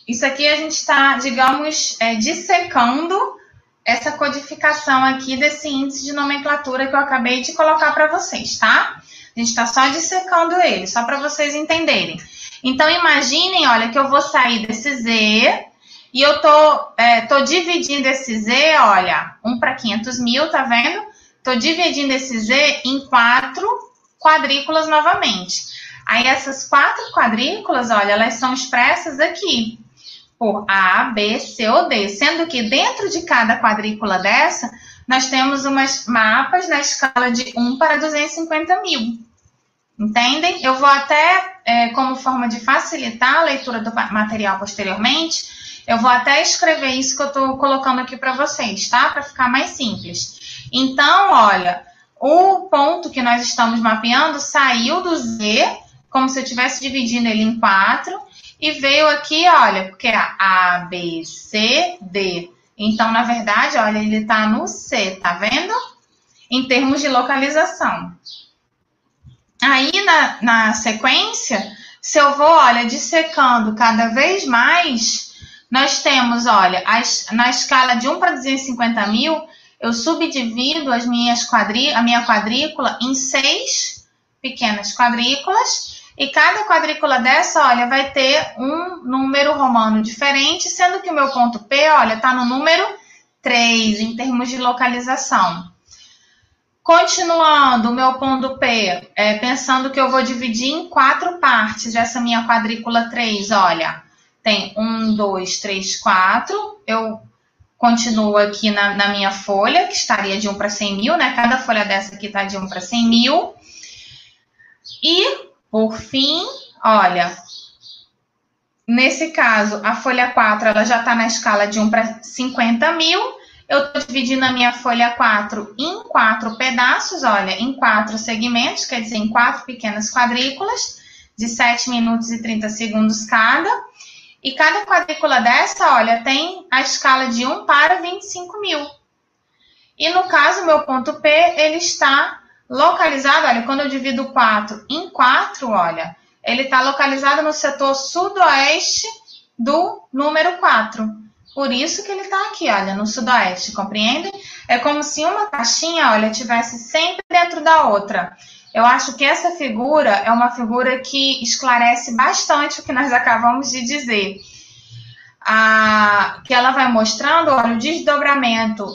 isso aqui a gente está, digamos, é, dissecando essa codificação aqui desse índice de nomenclatura que eu acabei de colocar para vocês, tá? A gente está só dissecando ele, só para vocês entenderem. Então, imaginem, olha, que eu vou sair desse Z e eu tô, é, tô dividindo esse Z, olha, 1 para 500 mil, tá vendo? Tô dividindo esse Z em quatro quadrículas novamente. Aí essas quatro quadrículas, olha, elas são expressas aqui por A, B, C ou D, sendo que dentro de cada quadrícula dessa, nós temos umas mapas na escala de 1 para 250 mil. Entendem? Eu vou até, é, como forma de facilitar a leitura do material posteriormente, eu vou até escrever isso que eu estou colocando aqui para vocês, tá? Para ficar mais simples. Então, olha, o ponto que nós estamos mapeando saiu do Z como se eu estivesse dividindo ele em quatro, e veio aqui, olha, porque é A, B, C, D. Então, na verdade, olha, ele está no C, tá vendo? Em termos de localização. Aí, na, na sequência, se eu vou, olha, dissecando cada vez mais, nós temos, olha, as, na escala de 1 para 250 mil, eu subdivido as minhas a minha quadrícula em seis pequenas quadrículas e cada quadrícula dessa, olha, vai ter um número romano diferente, sendo que o meu ponto P, olha, está no número 3 em termos de localização. Continuando, o meu ponto P, é, pensando que eu vou dividir em quatro partes essa minha quadrícula 3, olha, tem 1, 2, 3, 4. Eu continuo aqui na, na minha folha, que estaria de 1 para 100 mil, né? Cada folha dessa aqui está de 1 para 100 mil. E por fim, olha, nesse caso, a folha 4 ela já está na escala de 1 para 50 mil. Eu estou dividindo a minha folha 4 em quatro pedaços, olha, em quatro segmentos, quer dizer, em quatro pequenas quadrículas, de 7 minutos e 30 segundos cada. E cada quadrícula dessa, olha, tem a escala de 1 para 25 mil. E no caso, meu ponto P, ele está Localizado, olha, quando eu divido 4 em 4, olha, ele está localizado no setor sudoeste do número 4. Por isso que ele está aqui, olha, no sudoeste, compreendem? É como se uma caixinha, olha, tivesse sempre dentro da outra. Eu acho que essa figura é uma figura que esclarece bastante o que nós acabamos de dizer. Que ela vai mostrando, olha, o desdobramento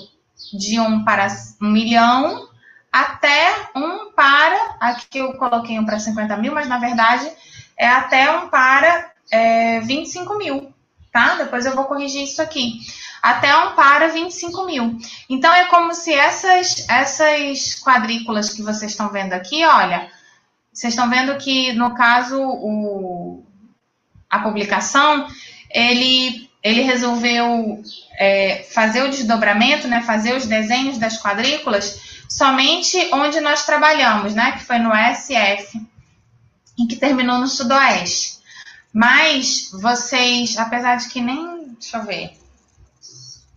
de 1 para 1 milhão até um para, aqui eu coloquei um para 50 mil, mas na verdade é até um para é, 25 mil, tá? Depois eu vou corrigir isso aqui. Até um para 25 mil. Então é como se essas, essas quadrículas que vocês estão vendo aqui, olha, vocês estão vendo que no caso o, a publicação ele ele resolveu é, fazer o desdobramento, né, fazer os desenhos das quadrículas somente onde nós trabalhamos, né, que foi no SF, e que terminou no Sudoeste. Mas vocês, apesar de que nem, deixa eu ver,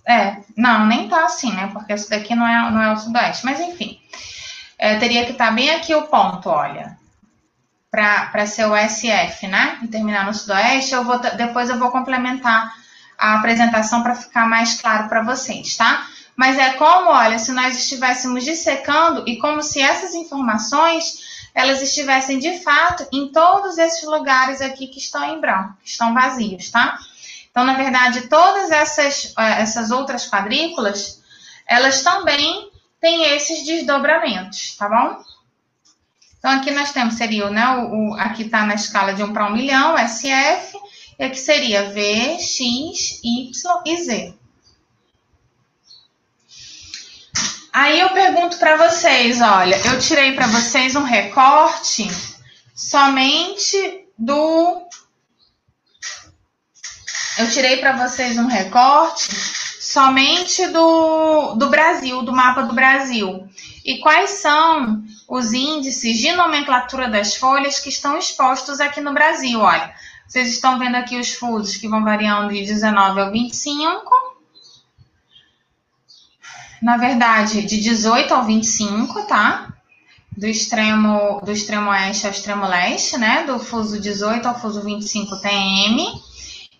é, não, nem tá assim, né, porque isso daqui não é, não é o Sudoeste, mas enfim, é, teria que estar tá bem aqui o ponto, olha, para ser o SF, né, e terminar no Sudoeste, eu vou, depois eu vou complementar a apresentação para ficar mais claro para vocês, tá? Mas é como, olha, se nós estivéssemos dissecando e como se essas informações elas estivessem de fato em todos esses lugares aqui que estão em branco, que estão vazios, tá? Então, na verdade, todas essas, eh, essas outras quadrículas, elas também têm esses desdobramentos, tá bom? Então, aqui nós temos, seria, né, o, o aqui está na escala de 1 para 1 milhão, SF, e aqui seria V, X, Y e Z. Aí eu pergunto para vocês, olha, eu tirei para vocês um recorte somente do eu tirei para vocês um recorte somente do, do Brasil, do mapa do Brasil. E quais são os índices de nomenclatura das folhas que estão expostos aqui no Brasil? Olha, vocês estão vendo aqui os fusos que vão variando de 19 ao 25. Na verdade, de 18 ao 25, tá? Do extremo, do extremo oeste ao extremo leste, né? Do fuso 18 ao fuso 25 TM.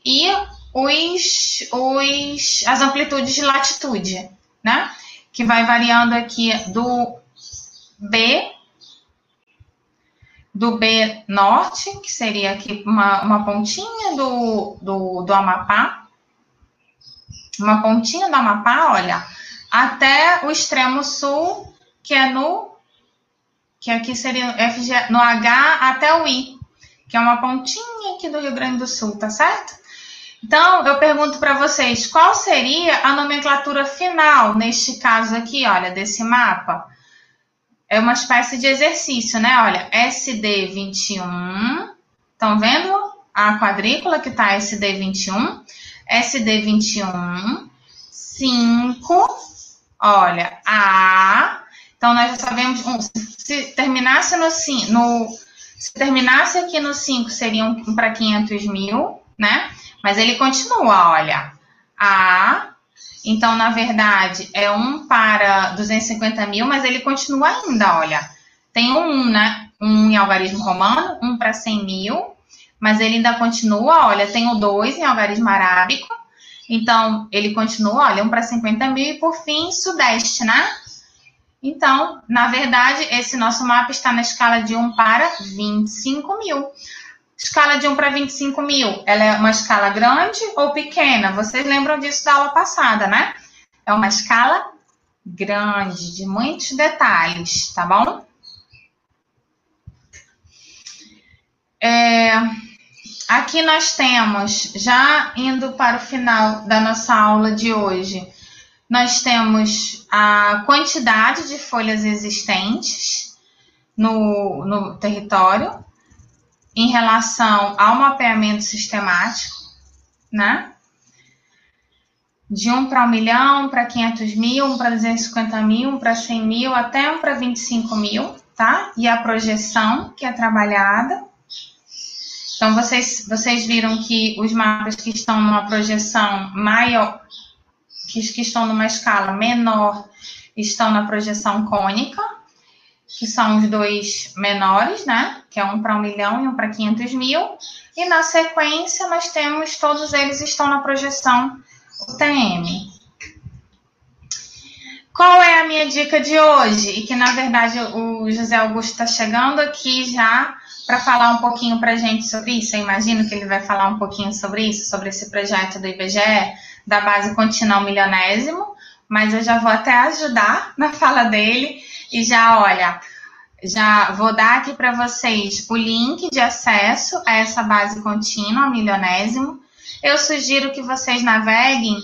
E os, os, as amplitudes de latitude, né? Que vai variando aqui do B do B norte, que seria aqui uma, uma pontinha do, do, do Amapá, uma pontinha do Amapá, olha, até o extremo sul, que é no, que aqui seria no H até o I, que é uma pontinha aqui do Rio Grande do Sul, tá certo? Então, eu pergunto para vocês, qual seria a nomenclatura final, neste caso aqui, olha, desse mapa? é uma espécie de exercício, né? Olha, SD21, estão vendo a quadrícula que está SD21? SD21, 5, olha, A. Então, nós já sabemos, um, se terminasse no 5, no, se terminasse aqui no 5, seria um para 500 mil, né? Mas ele continua, olha, A, então, na verdade, é um para 250 mil, mas ele continua ainda, olha. Tem um, né? Um em algarismo romano, um para 100 mil, mas ele ainda continua, olha, tem o dois em algarismo arábico. Então, ele continua, olha, um para 50 mil e, por fim, sudeste, né? Então, na verdade, esse nosso mapa está na escala de 1 para 25 mil. Escala de 1 para 25 mil, ela é uma escala grande ou pequena? Vocês lembram disso da aula passada, né? É uma escala grande, de muitos detalhes, tá bom? É, aqui nós temos, já indo para o final da nossa aula de hoje, nós temos a quantidade de folhas existentes no, no território, em relação ao mapeamento sistemático, né? De 1 para 1 milhão, para 500 mil, 1 para 250 mil, 1 para 100 mil, até 1 para 25 mil, tá? E a projeção que é trabalhada. Então, vocês, vocês viram que os mapas que estão numa projeção maior, que, que estão numa escala menor, estão na projeção cônica, que são os dois menores, né? Que é um para um milhão e um para 500 mil. E na sequência, nós temos, todos eles estão na projeção UTM. Qual é a minha dica de hoje? E que, na verdade, o José Augusto está chegando aqui já para falar um pouquinho para a gente sobre isso. Eu imagino que ele vai falar um pouquinho sobre isso, sobre esse projeto do IBGE, da base continental milionésimo, mas eu já vou até ajudar na fala dele e já, olha, já vou dar aqui para vocês o link de acesso a essa base contínua, milionésimo. Eu sugiro que vocês naveguem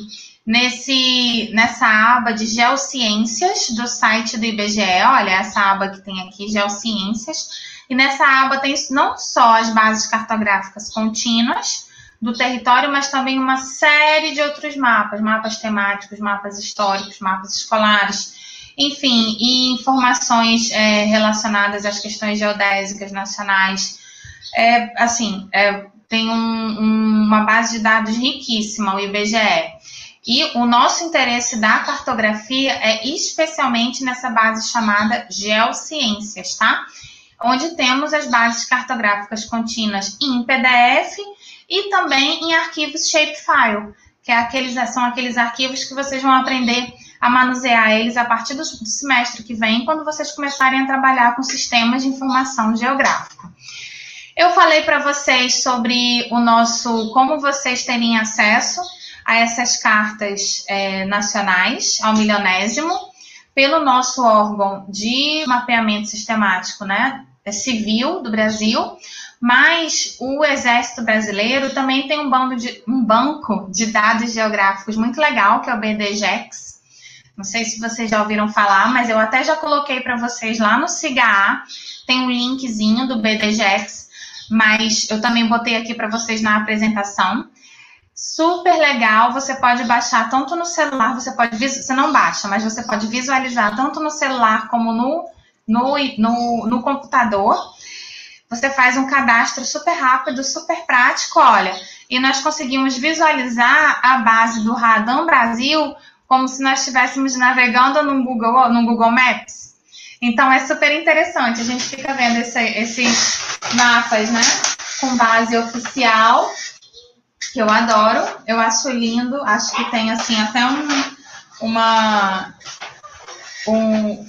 nesse, nessa aba de Geociências do site do IBGE. Olha, essa aba que tem aqui, Geociências. E nessa aba tem não só as bases cartográficas contínuas, do território, mas também uma série de outros mapas, mapas temáticos, mapas históricos, mapas escolares, enfim, e informações é, relacionadas às questões geodésicas nacionais. É, assim, é, tem um, um, uma base de dados riquíssima, o IBGE. E o nosso interesse da cartografia é especialmente nessa base chamada Geociências, tá? Onde temos as bases cartográficas contínuas em PDF e também em arquivos shapefile, que é aqueles, são aqueles arquivos que vocês vão aprender a manusear eles a partir do semestre que vem, quando vocês começarem a trabalhar com sistemas de informação geográfica. Eu falei para vocês sobre o nosso, como vocês terem acesso a essas cartas é, nacionais, ao milionésimo, pelo nosso órgão de mapeamento sistemático, né, civil do Brasil, mas o Exército Brasileiro também tem um, de, um banco de dados geográficos muito legal, que é o BDGEX. Não sei se vocês já ouviram falar, mas eu até já coloquei para vocês lá no SIGA, tem um linkzinho do BDGEX, mas eu também botei aqui para vocês na apresentação. Super legal, você pode baixar tanto no celular, você pode você não baixa, mas você pode visualizar tanto no celular como no, no, no, no computador você faz um cadastro super rápido, super prático, olha, e nós conseguimos visualizar a base do Radam Brasil como se nós estivéssemos navegando no Google, no Google Maps. Então é super interessante, a gente fica vendo esse, esses mapas, né, com base oficial, que eu adoro, eu acho lindo, acho que tem assim até um, uma um,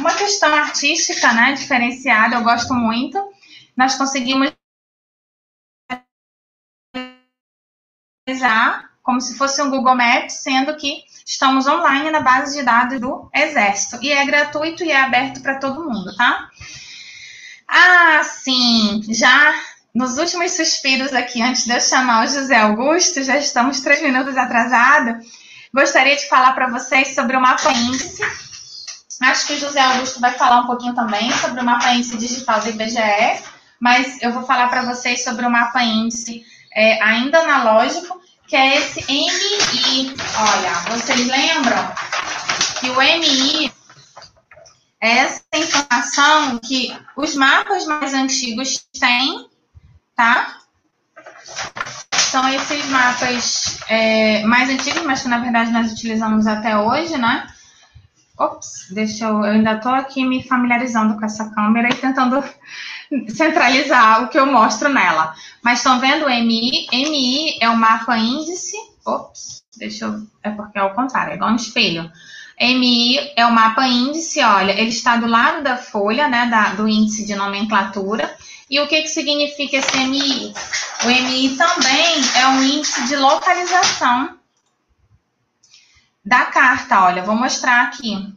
uma questão artística, né, diferenciada, eu gosto muito. Nós conseguimos como se fosse um Google Maps, sendo que estamos online na base de dados do Exército. E é gratuito e é aberto para todo mundo, tá? Ah, sim, já nos últimos suspiros aqui, antes de eu chamar o José Augusto, já estamos três minutos atrasados. Gostaria de falar para vocês sobre o mapa índice Acho que o José Augusto vai falar um pouquinho também sobre o mapa índice digital do IBGE, mas eu vou falar para vocês sobre o mapa índice é, ainda analógico, que é esse MI. Olha, vocês lembram que o MI é essa informação que os mapas mais antigos têm, tá? São esses mapas é, mais antigos, mas que na verdade nós utilizamos até hoje, né? Ops, deixa eu. Eu ainda estou aqui me familiarizando com essa câmera e tentando centralizar o que eu mostro nela. Mas estão vendo o MI? MI é o mapa índice. Ops, deixa eu. É porque é o contrário, é igual um espelho. MI é o mapa índice, olha, ele está do lado da folha, né, da, do índice de nomenclatura. E o que, que significa esse MI? O MI também é um índice de localização da carta. Olha, vou mostrar aqui.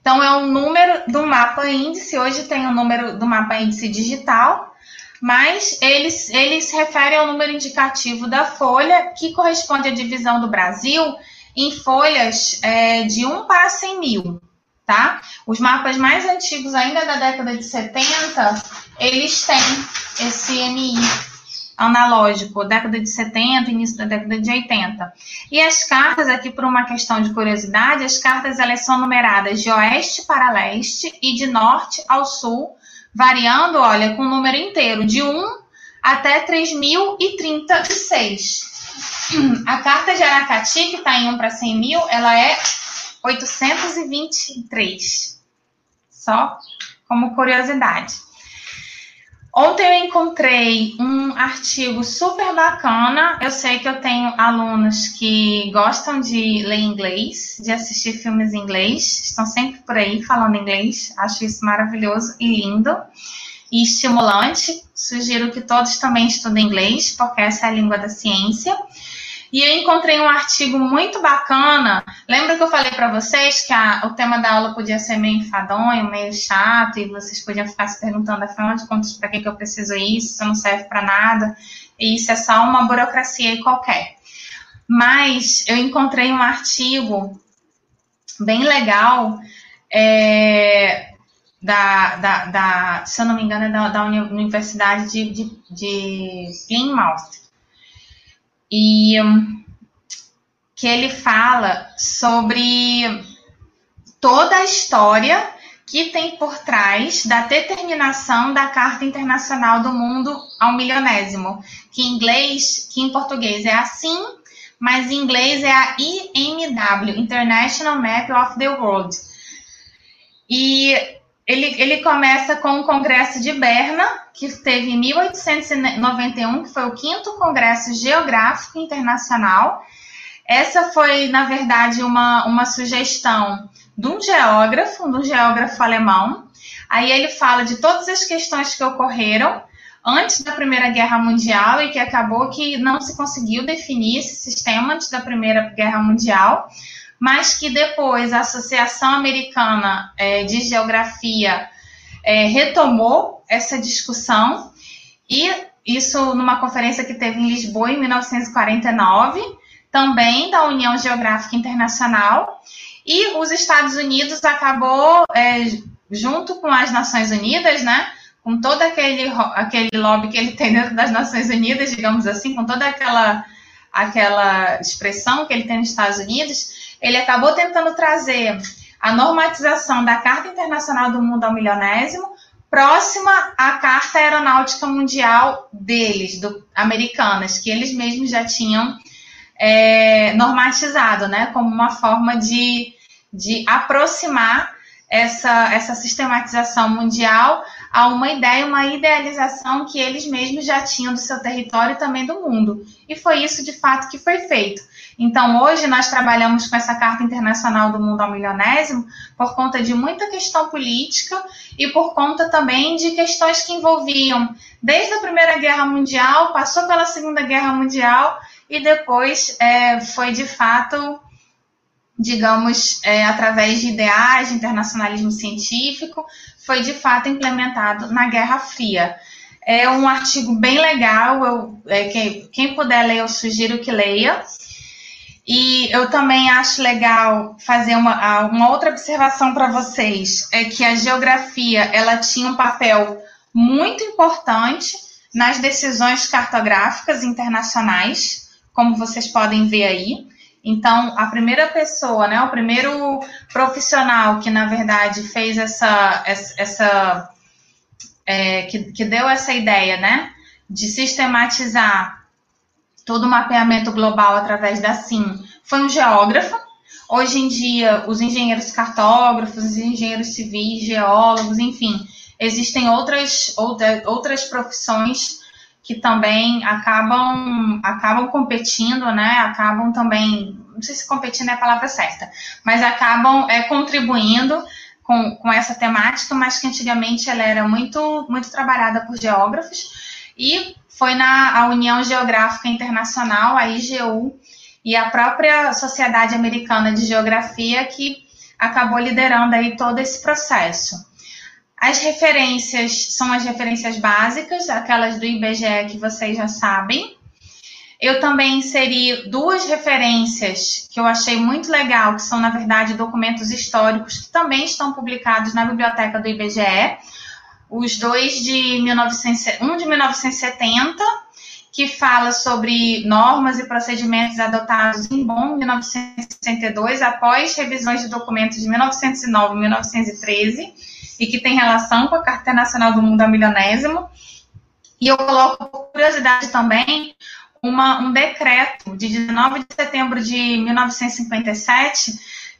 Então, é um número do mapa índice. Hoje tem o número do mapa índice digital, mas eles, eles referem ao número indicativo da folha, que corresponde à divisão do Brasil em folhas é, de 1 para 100 mil, tá? Os mapas mais antigos, ainda da década de 70, eles têm esse MI analógico, década de 70, início da década de 80. E as cartas, aqui por uma questão de curiosidade, as cartas elas são numeradas de oeste para leste e de norte ao sul, variando, olha, com o número inteiro, de 1 até 3036. A carta de Aracati, que está em 1 para 100 mil, ela é 823. Só como curiosidade. Ontem eu encontrei um artigo super bacana. Eu sei que eu tenho alunos que gostam de ler inglês, de assistir filmes em inglês, estão sempre por aí falando inglês. Acho isso maravilhoso e lindo e estimulante. Sugiro que todos também estudem inglês, porque essa é a língua da ciência. E eu encontrei um artigo muito bacana. Lembra que eu falei para vocês que a, o tema da aula podia ser meio enfadonho, meio chato, e vocês podiam ficar se perguntando, afinal de contas, para que, que eu preciso isso? Isso não serve para nada. E isso é só uma burocracia qualquer. Mas eu encontrei um artigo bem legal é, da, da, da, se eu não me engano, é da, da Universidade de, de, de Plymouth. E um, que ele fala sobre toda a história que tem por trás da determinação da Carta Internacional do Mundo ao Milionésimo, que em inglês, que em português é assim, mas em inglês é a IMW, International Map of the World. E ele, ele começa com o Congresso de Berna, que teve em 1891, que foi o quinto Congresso Geográfico Internacional. Essa foi, na verdade, uma, uma sugestão de um geógrafo, de um geógrafo alemão. Aí ele fala de todas as questões que ocorreram antes da Primeira Guerra Mundial e que acabou que não se conseguiu definir esse sistema antes da Primeira Guerra Mundial mas que depois a Associação Americana é, de Geografia é, retomou essa discussão, e isso numa conferência que teve em Lisboa em 1949, também da União Geográfica Internacional, e os Estados Unidos acabou, é, junto com as Nações Unidas, né, com todo aquele, aquele lobby que ele tem dentro das Nações Unidas, digamos assim, com toda aquela, aquela expressão que ele tem nos Estados Unidos, ele acabou tentando trazer a normatização da Carta Internacional do Mundo ao Milionésimo próxima à Carta Aeronáutica Mundial deles, do, americanas, que eles mesmos já tinham é, normatizado, né, como uma forma de, de aproximar essa, essa sistematização mundial a uma ideia, uma idealização que eles mesmos já tinham do seu território e também do mundo. E foi isso, de fato, que foi feito. Então, hoje nós trabalhamos com essa Carta Internacional do Mundo ao Milionésimo por conta de muita questão política e por conta também de questões que envolviam desde a Primeira Guerra Mundial, passou pela Segunda Guerra Mundial e depois é, foi de fato, digamos, é, através de ideais, de internacionalismo científico, foi de fato implementado na Guerra Fria. É um artigo bem legal, eu, é, quem, quem puder ler, eu sugiro que leia. E eu também acho legal fazer uma, uma outra observação para vocês, é que a geografia ela tinha um papel muito importante nas decisões cartográficas internacionais, como vocês podem ver aí. Então, a primeira pessoa, né, o primeiro profissional que, na verdade, fez essa, essa, é, que, que deu essa ideia, né, de sistematizar todo o mapeamento global através da SIM, foi um geógrafo. Hoje em dia, os engenheiros cartógrafos, os engenheiros civis, geólogos, enfim, existem outras, outra, outras profissões que também acabam, acabam competindo, né? Acabam também, não sei se competindo é a palavra certa, mas acabam é, contribuindo com, com essa temática, mas que antigamente ela era muito, muito trabalhada por geógrafos. E foi na a União Geográfica Internacional, a IGU, e a própria Sociedade Americana de Geografia que acabou liderando aí todo esse processo. As referências são as referências básicas, aquelas do IBGE que vocês já sabem. Eu também inseri duas referências que eu achei muito legal, que são, na verdade, documentos históricos que também estão publicados na biblioteca do IBGE os dois de 1900, um de 1970, que fala sobre normas e procedimentos adotados em Bonn, 1962, após revisões de documentos de 1909 e 1913, e que tem relação com a Carta Nacional do Mundo Milionésimo. E eu coloco, por curiosidade também, uma, um decreto de 19 de setembro de 1957,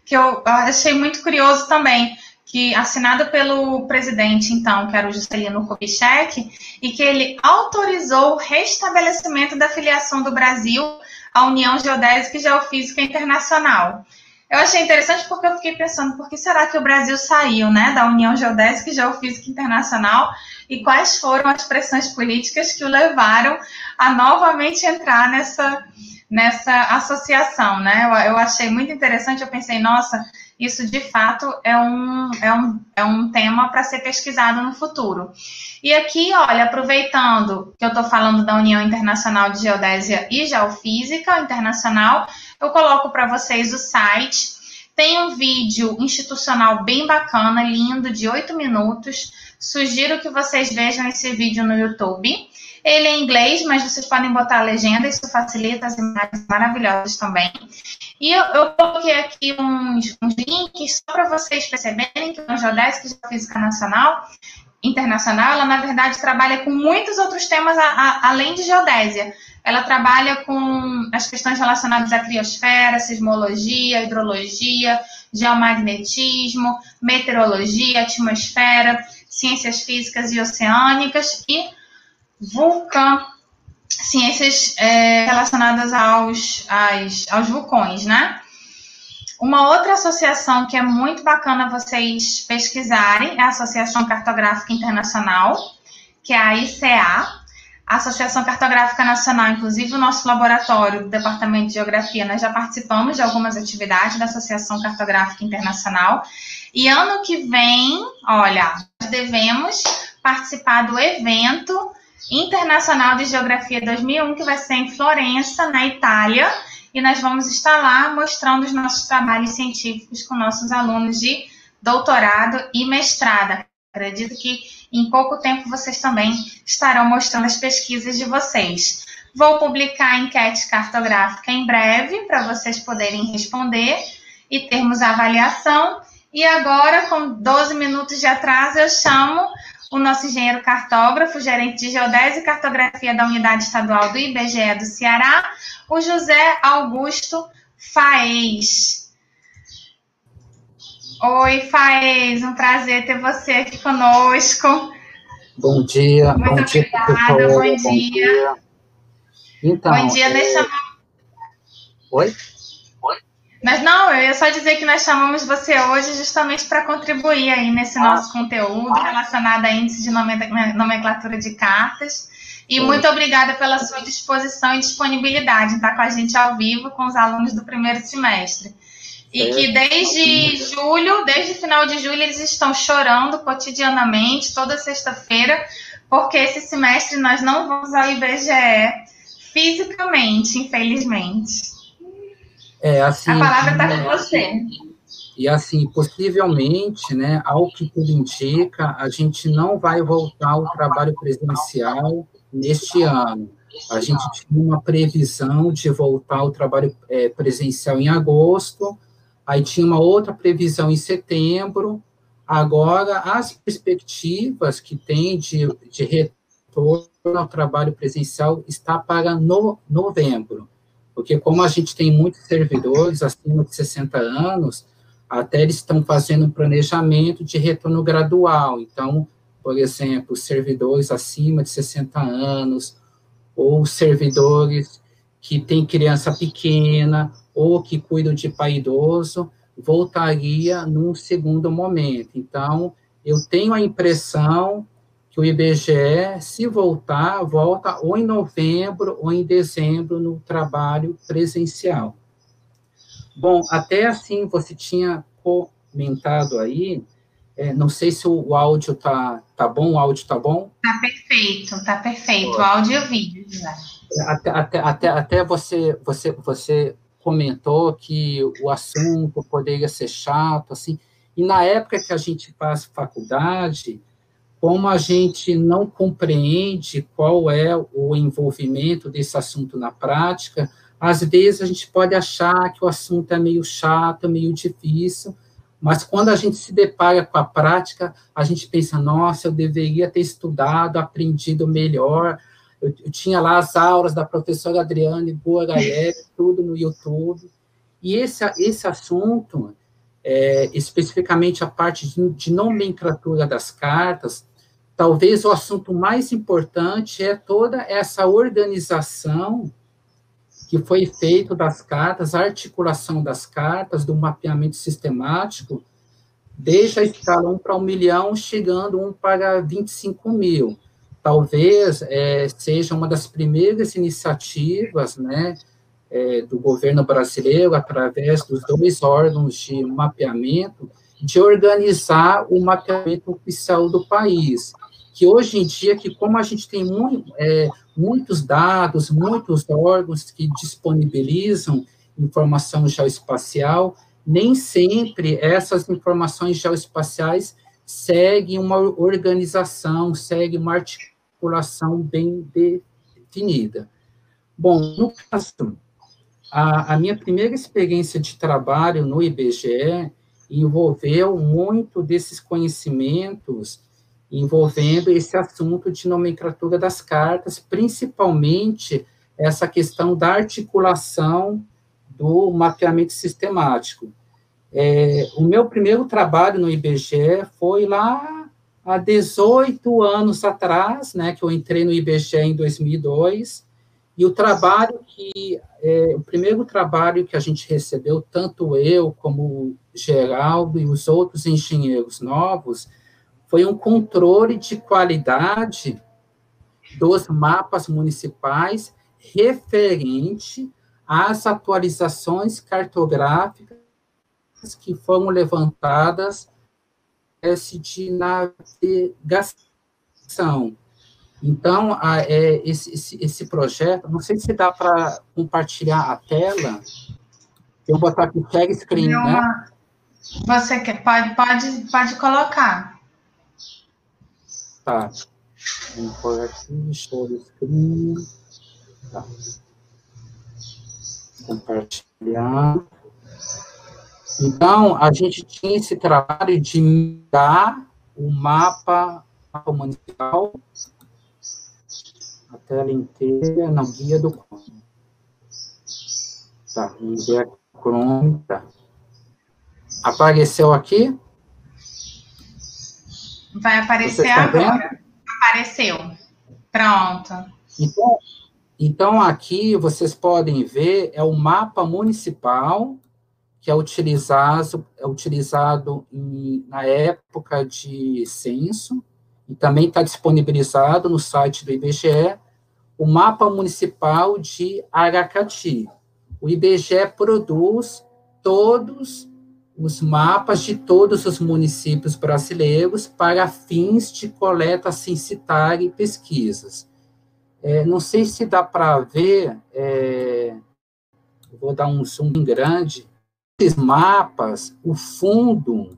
que eu achei muito curioso também, que assinado pelo presidente, então, que era o Juscelino Kubitschek, e que ele autorizou o restabelecimento da filiação do Brasil à União Geodésica e Geofísica Internacional. Eu achei interessante porque eu fiquei pensando, por que será que o Brasil saiu né, da União Geodésica e Geofísica Internacional e quais foram as pressões políticas que o levaram a novamente entrar nessa, nessa associação, né? Eu, eu achei muito interessante, eu pensei, nossa, isso de fato é um, é um, é um tema para ser pesquisado no futuro. E aqui, olha, aproveitando que eu estou falando da União Internacional de Geodésia e Geofísica Internacional, eu coloco para vocês o site Tem um vídeo institucional bem bacana, lindo, de oito minutos. Sugiro que vocês vejam esse vídeo no YouTube. Ele é em inglês, mas vocês podem botar a legenda, isso facilita as imagens maravilhosas também. E eu, eu coloquei aqui uns, uns links só para vocês perceberem que o Geodésica de Física Nacional, Internacional, ela na verdade trabalha com muitos outros temas a, a, além de geodésia. Ela trabalha com as questões relacionadas à criosfera, sismologia, hidrologia, geomagnetismo, meteorologia, atmosfera, ciências físicas e oceânicas e vulcão, ciências é, relacionadas aos, aos, aos vulcões, né? Uma outra associação que é muito bacana vocês pesquisarem é a Associação Cartográfica Internacional, que é a ICA, a Associação Cartográfica Nacional, inclusive o nosso laboratório do Departamento de Geografia, nós já participamos de algumas atividades da Associação Cartográfica Internacional. E ano que vem, olha, devemos participar do evento Internacional de Geografia 2001, que vai ser em Florença, na Itália, e nós vamos estar lá mostrando os nossos trabalhos científicos com nossos alunos de doutorado e mestrado. Acredito que em pouco tempo vocês também estarão mostrando as pesquisas de vocês. Vou publicar a enquete cartográfica em breve para vocês poderem responder e termos a avaliação. E agora, com 12 minutos de atraso, eu chamo o nosso engenheiro cartógrafo, gerente de geodésia e cartografia da Unidade Estadual do IBGE do Ceará, o José Augusto Faez. Oi, Faez, um prazer ter você aqui conosco. Bom dia. Muito bom obrigada, dia, bom, bom dia. dia. Então, bom dia, é... nós chamamos... Oi? Mas não, eu ia só dizer que nós chamamos você hoje justamente para contribuir aí nesse Ah. nosso conteúdo relacionado a índice de nome- nomenclatura de cartas. E muito obrigada pela sua disposição e disponibilidade em estar com a gente ao vivo com os alunos do primeiro semestre. E que desde julho, desde o final de julho, eles estão chorando cotidianamente, toda sexta-feira, porque esse semestre nós não vamos ao IBGE fisicamente, infelizmente. É, assim, A palavra está com você. E assim, possivelmente, né, ao que tudo indica, a gente não vai voltar ao trabalho presencial neste ano. A gente tinha uma previsão de voltar ao trabalho é, presencial em agosto, aí tinha uma outra previsão em setembro. Agora, as perspectivas que tem de, de retorno ao trabalho presencial está para no, novembro porque como a gente tem muitos servidores acima de 60 anos, até eles estão fazendo um planejamento de retorno gradual. Então, por exemplo, servidores acima de 60 anos, ou servidores que têm criança pequena, ou que cuidam de pai idoso, voltaria num segundo momento. Então, eu tenho a impressão que o IBGE, se voltar, volta ou em novembro ou em dezembro no trabalho presencial. Bom, até assim, você tinha comentado aí, é, não sei se o, o áudio tá, tá bom, o áudio tá bom? Tá perfeito, tá perfeito. Boa. Áudio e o vídeo. Até, até, até, até você, você, você comentou que o assunto poderia ser chato, assim, e na época que a gente faz faculdade, como a gente não compreende qual é o envolvimento desse assunto na prática, às vezes a gente pode achar que o assunto é meio chato, meio difícil, mas quando a gente se depara com a prática, a gente pensa, nossa, eu deveria ter estudado, aprendido melhor, eu, eu tinha lá as aulas da professora Adriane Boraev, tudo no YouTube, e esse, esse assunto, é, especificamente a parte de, de nomenclatura das cartas, talvez o assunto mais importante é toda essa organização que foi feito das cartas, a articulação das cartas, do mapeamento sistemático, desde a escala 1 para 1 milhão, chegando 1 para 25 mil. Talvez é, seja uma das primeiras iniciativas né, é, do governo brasileiro, através dos dois órgãos de mapeamento, de organizar o mapeamento oficial do país que hoje em dia, que como a gente tem muito, é, muitos dados, muitos órgãos que disponibilizam informação geoespacial, nem sempre essas informações geoespaciais seguem uma organização, seguem uma articulação bem definida. Bom, no caso, a, a minha primeira experiência de trabalho no IBGE envolveu muito desses conhecimentos envolvendo esse assunto de nomenclatura das cartas, principalmente essa questão da articulação do mapeamento sistemático. É, o meu primeiro trabalho no IBGE foi lá há 18 anos atrás, né, que eu entrei no IBGE em 2002, e o trabalho que, é, o primeiro trabalho que a gente recebeu, tanto eu como o Geraldo e os outros engenheiros novos, foi um controle de qualidade dos mapas municipais referente às atualizações cartográficas que foram levantadas de navegação. Então, a, é, esse, esse, esse, projeto, não sei se dá para compartilhar a tela. Eu vou botar aqui share screen, né? uma... né? Você quer, pode, pode, pode colocar. Tá. Pôr aqui, share screen. Tá. Compartilhar. Então, a gente tinha esse trabalho de dar o mapa, mapa municipal a tela inteira no guia do Chrome. Tá, a Chrome, tá. Apareceu aqui? Vai aparecer agora. Vendo? Apareceu. Pronto. Então, então, aqui vocês podem ver, é o mapa municipal que é utilizado, é utilizado em, na época de censo, e também está disponibilizado no site do IBGE, o mapa municipal de Aracati. O IBGE produz todos os mapas de todos os municípios brasileiros para fins de coleta censitária e pesquisas. É, não sei se dá para ver, é, vou dar um zoom grande. Esses mapas, o fundo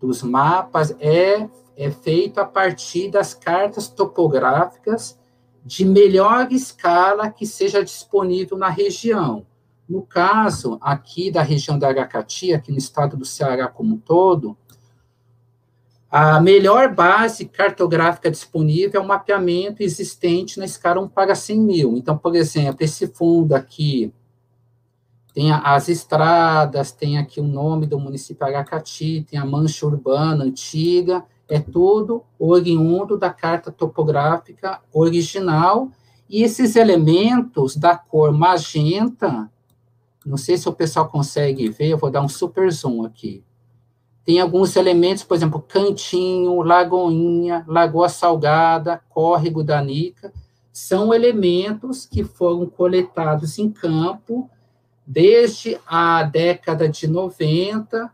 dos mapas é, é feito a partir das cartas topográficas de melhor escala que seja disponível na região. No caso aqui da região da Aracati, aqui no estado do Ceará como um todo, a melhor base cartográfica disponível é o mapeamento existente na escala 1 para 100 mil. Então, por exemplo, esse fundo aqui tem as estradas, tem aqui o nome do município Aracati, tem a mancha urbana antiga, é tudo oriundo da carta topográfica original, e esses elementos da cor magenta, não sei se o pessoal consegue ver, eu vou dar um super zoom aqui. Tem alguns elementos, por exemplo, Cantinho, Lagoinha, Lagoa Salgada, Córrego da Nica, são elementos que foram coletados em campo desde a década de 90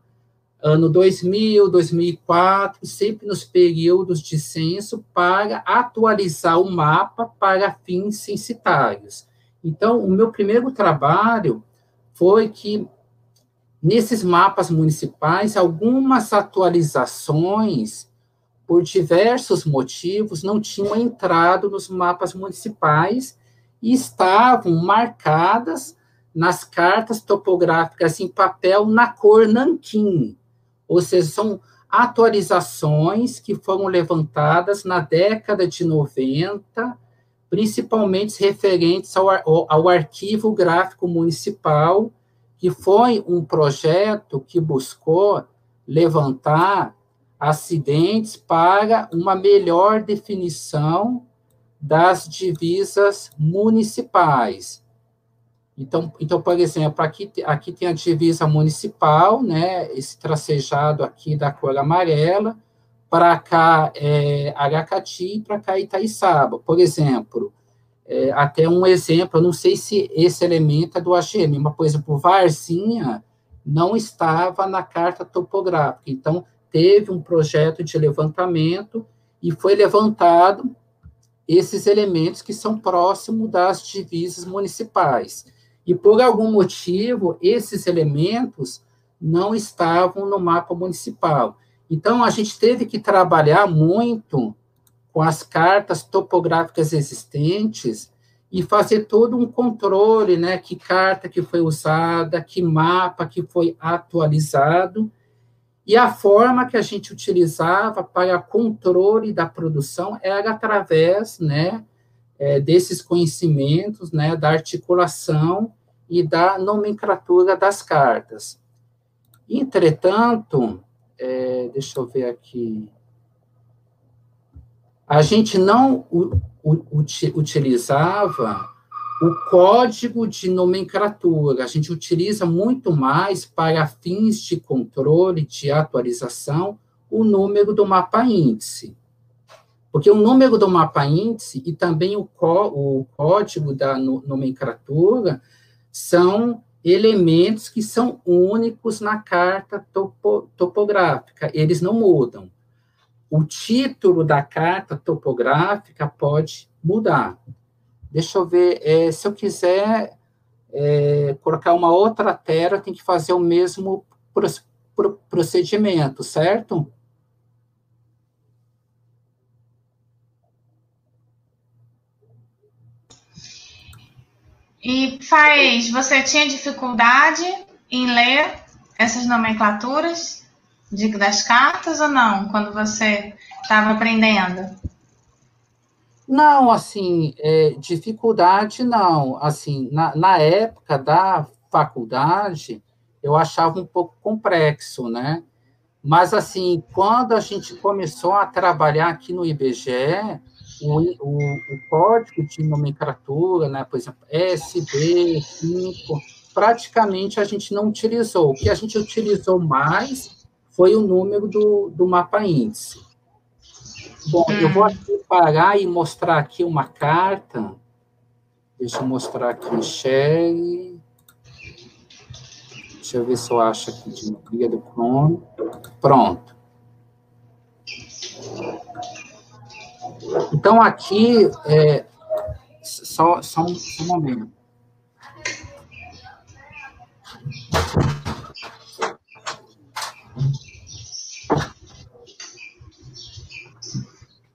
ano 2000, 2004, sempre nos períodos de censo, para atualizar o mapa para fins censitários. Então, o meu primeiro trabalho foi que, nesses mapas municipais, algumas atualizações, por diversos motivos, não tinham entrado nos mapas municipais e estavam marcadas nas cartas topográficas em papel na cor nanquim, ou seja, são atualizações que foram levantadas na década de 90, principalmente referentes ao, ao, ao Arquivo Gráfico Municipal, que foi um projeto que buscou levantar acidentes para uma melhor definição das divisas municipais. Então, então, por exemplo, aqui, aqui tem a divisa municipal, né, esse tracejado aqui da cor amarela, para cá é Aracati, para cá Itaiçaba. Por exemplo, é, até um exemplo, eu não sei se esse elemento é do AGM, mas, por exemplo, Varzinha não estava na carta topográfica, então teve um projeto de levantamento e foi levantado esses elementos que são próximos das divisas municipais. E por algum motivo, esses elementos não estavam no mapa municipal. Então, a gente teve que trabalhar muito com as cartas topográficas existentes e fazer todo um controle, né? Que carta que foi usada, que mapa que foi atualizado, e a forma que a gente utilizava para controle da produção era através, né, é, desses conhecimentos, né, da articulação e da nomenclatura das cartas. Entretanto, é, deixa eu ver aqui, a gente não utilizava o código de nomenclatura. A gente utiliza muito mais para fins de controle, de atualização, o número do mapa índice. Porque o número do mapa índice e também o, o código da nomenclatura são elementos que são únicos na carta topo, topográfica, eles não mudam o título da carta topográfica pode mudar. Deixa eu ver, é, se eu quiser é, colocar uma outra tela, tem que fazer o mesmo procedimento, certo? E faz, você tinha dificuldade em ler essas nomenclaturas? de, das cartas ou não, quando você estava aprendendo? Não, assim, é, dificuldade não. Assim, na, na época da faculdade, eu achava um pouco complexo, né? Mas, assim, quando a gente começou a trabalhar aqui no IBGE, o, o, o código de nomenclatura, né, por exemplo, SB5, praticamente a gente não utilizou. O que a gente utilizou mais foi o número do, do mapa índice. Bom, eu vou hum. aqui parar e mostrar aqui uma carta. Deixa eu mostrar aqui o share. Deixa eu ver se eu acho aqui de guia do Chrome. Pronto. Então, aqui, é, só, só, um, um momento.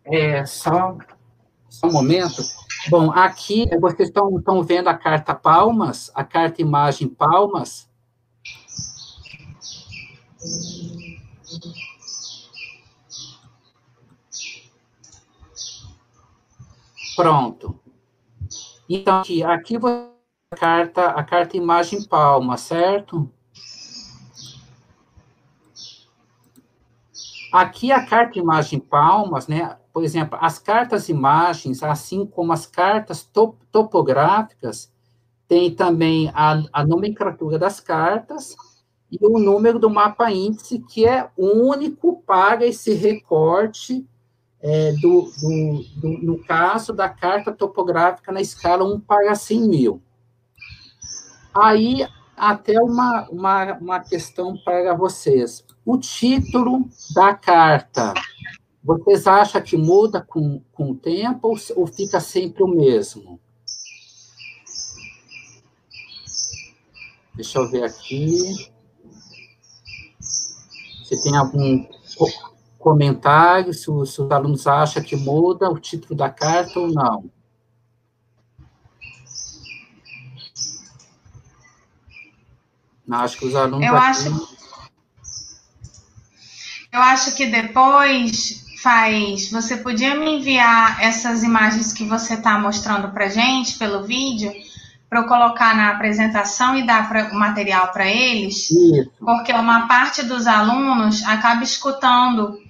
É, só, só um momento. Bom, aqui vocês estão, estão vendo a carta palmas, a carta imagem palmas. Pronto. Então, aqui, aqui a carta, a carta imagem palma, certo? Aqui a carta imagem palmas, né? Por exemplo, as cartas imagens, assim como as cartas top, topográficas, tem também a, a nomenclatura das cartas e o número do mapa índice, que é único para esse recorte é, do, do, do, no caso da carta topográfica na escala 1 para 100 mil. Aí, até uma, uma, uma questão para vocês. O título da carta vocês acham que muda com, com o tempo ou, ou fica sempre o mesmo? Deixa eu ver aqui. Se tem algum comentário, se os, se os alunos acham que muda o título da carta ou não. Acho que os alunos. Eu aqui... acho. Eu acho que depois faz. Você podia me enviar essas imagens que você está mostrando para gente pelo vídeo, para eu colocar na apresentação e dar pra, o material para eles? Isso. Porque uma parte dos alunos acaba escutando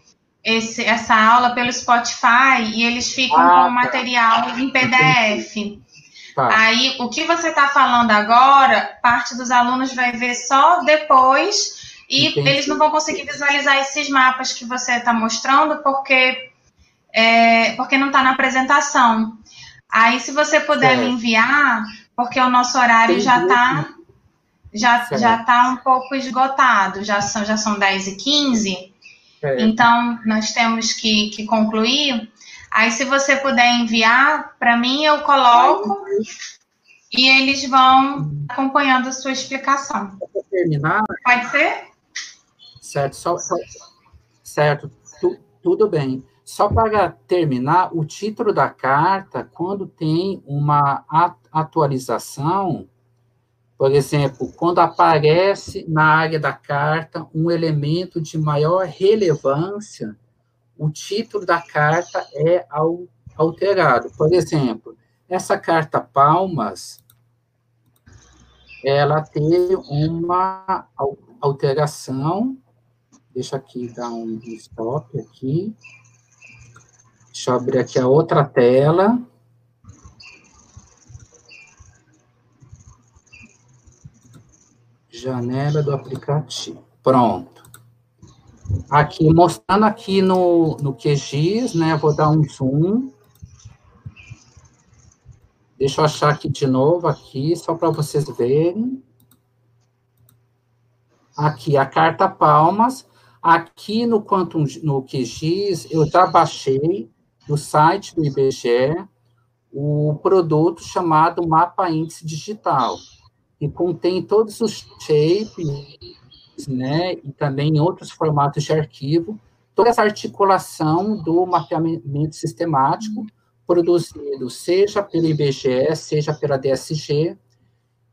esse, essa aula pelo Spotify e eles ficam ah, com o tá. material em PDF. Tá. Aí, o que você está falando agora, parte dos alunos vai ver só depois e Entendi. eles não vão conseguir visualizar esses mapas que você está mostrando porque, é, porque não está na apresentação. Aí, se você puder me enviar, porque o nosso horário Entendi. já está já, já tá um pouco esgotado, já são, já são 10 e 15, então nós temos que, que concluir. Aí, se você puder enviar para mim, eu coloco e eles vão acompanhando a sua explicação. Terminar. Pode ser? Certo, só, só certo, tu, tudo bem. Só para terminar, o título da carta, quando tem uma atualização, por exemplo, quando aparece na área da carta um elemento de maior relevância, o título da carta é alterado. Por exemplo, essa carta Palmas, ela teve uma alteração, deixa aqui dar um stop aqui, deixa eu abrir aqui a outra tela, janela do aplicativo. Pronto. Aqui, mostrando aqui no, no QGIS, né? Vou dar um zoom. Deixa eu achar aqui de novo, aqui, só para vocês verem. Aqui, a carta palmas. Aqui no Quantum, no QGIS, eu já baixei do site do IBGE o produto chamado Mapa Índice Digital que contém todos os shapes, né, e também outros formatos de arquivo, toda essa articulação do mapeamento sistemático produzido seja pelo IBGE, seja pela DSG,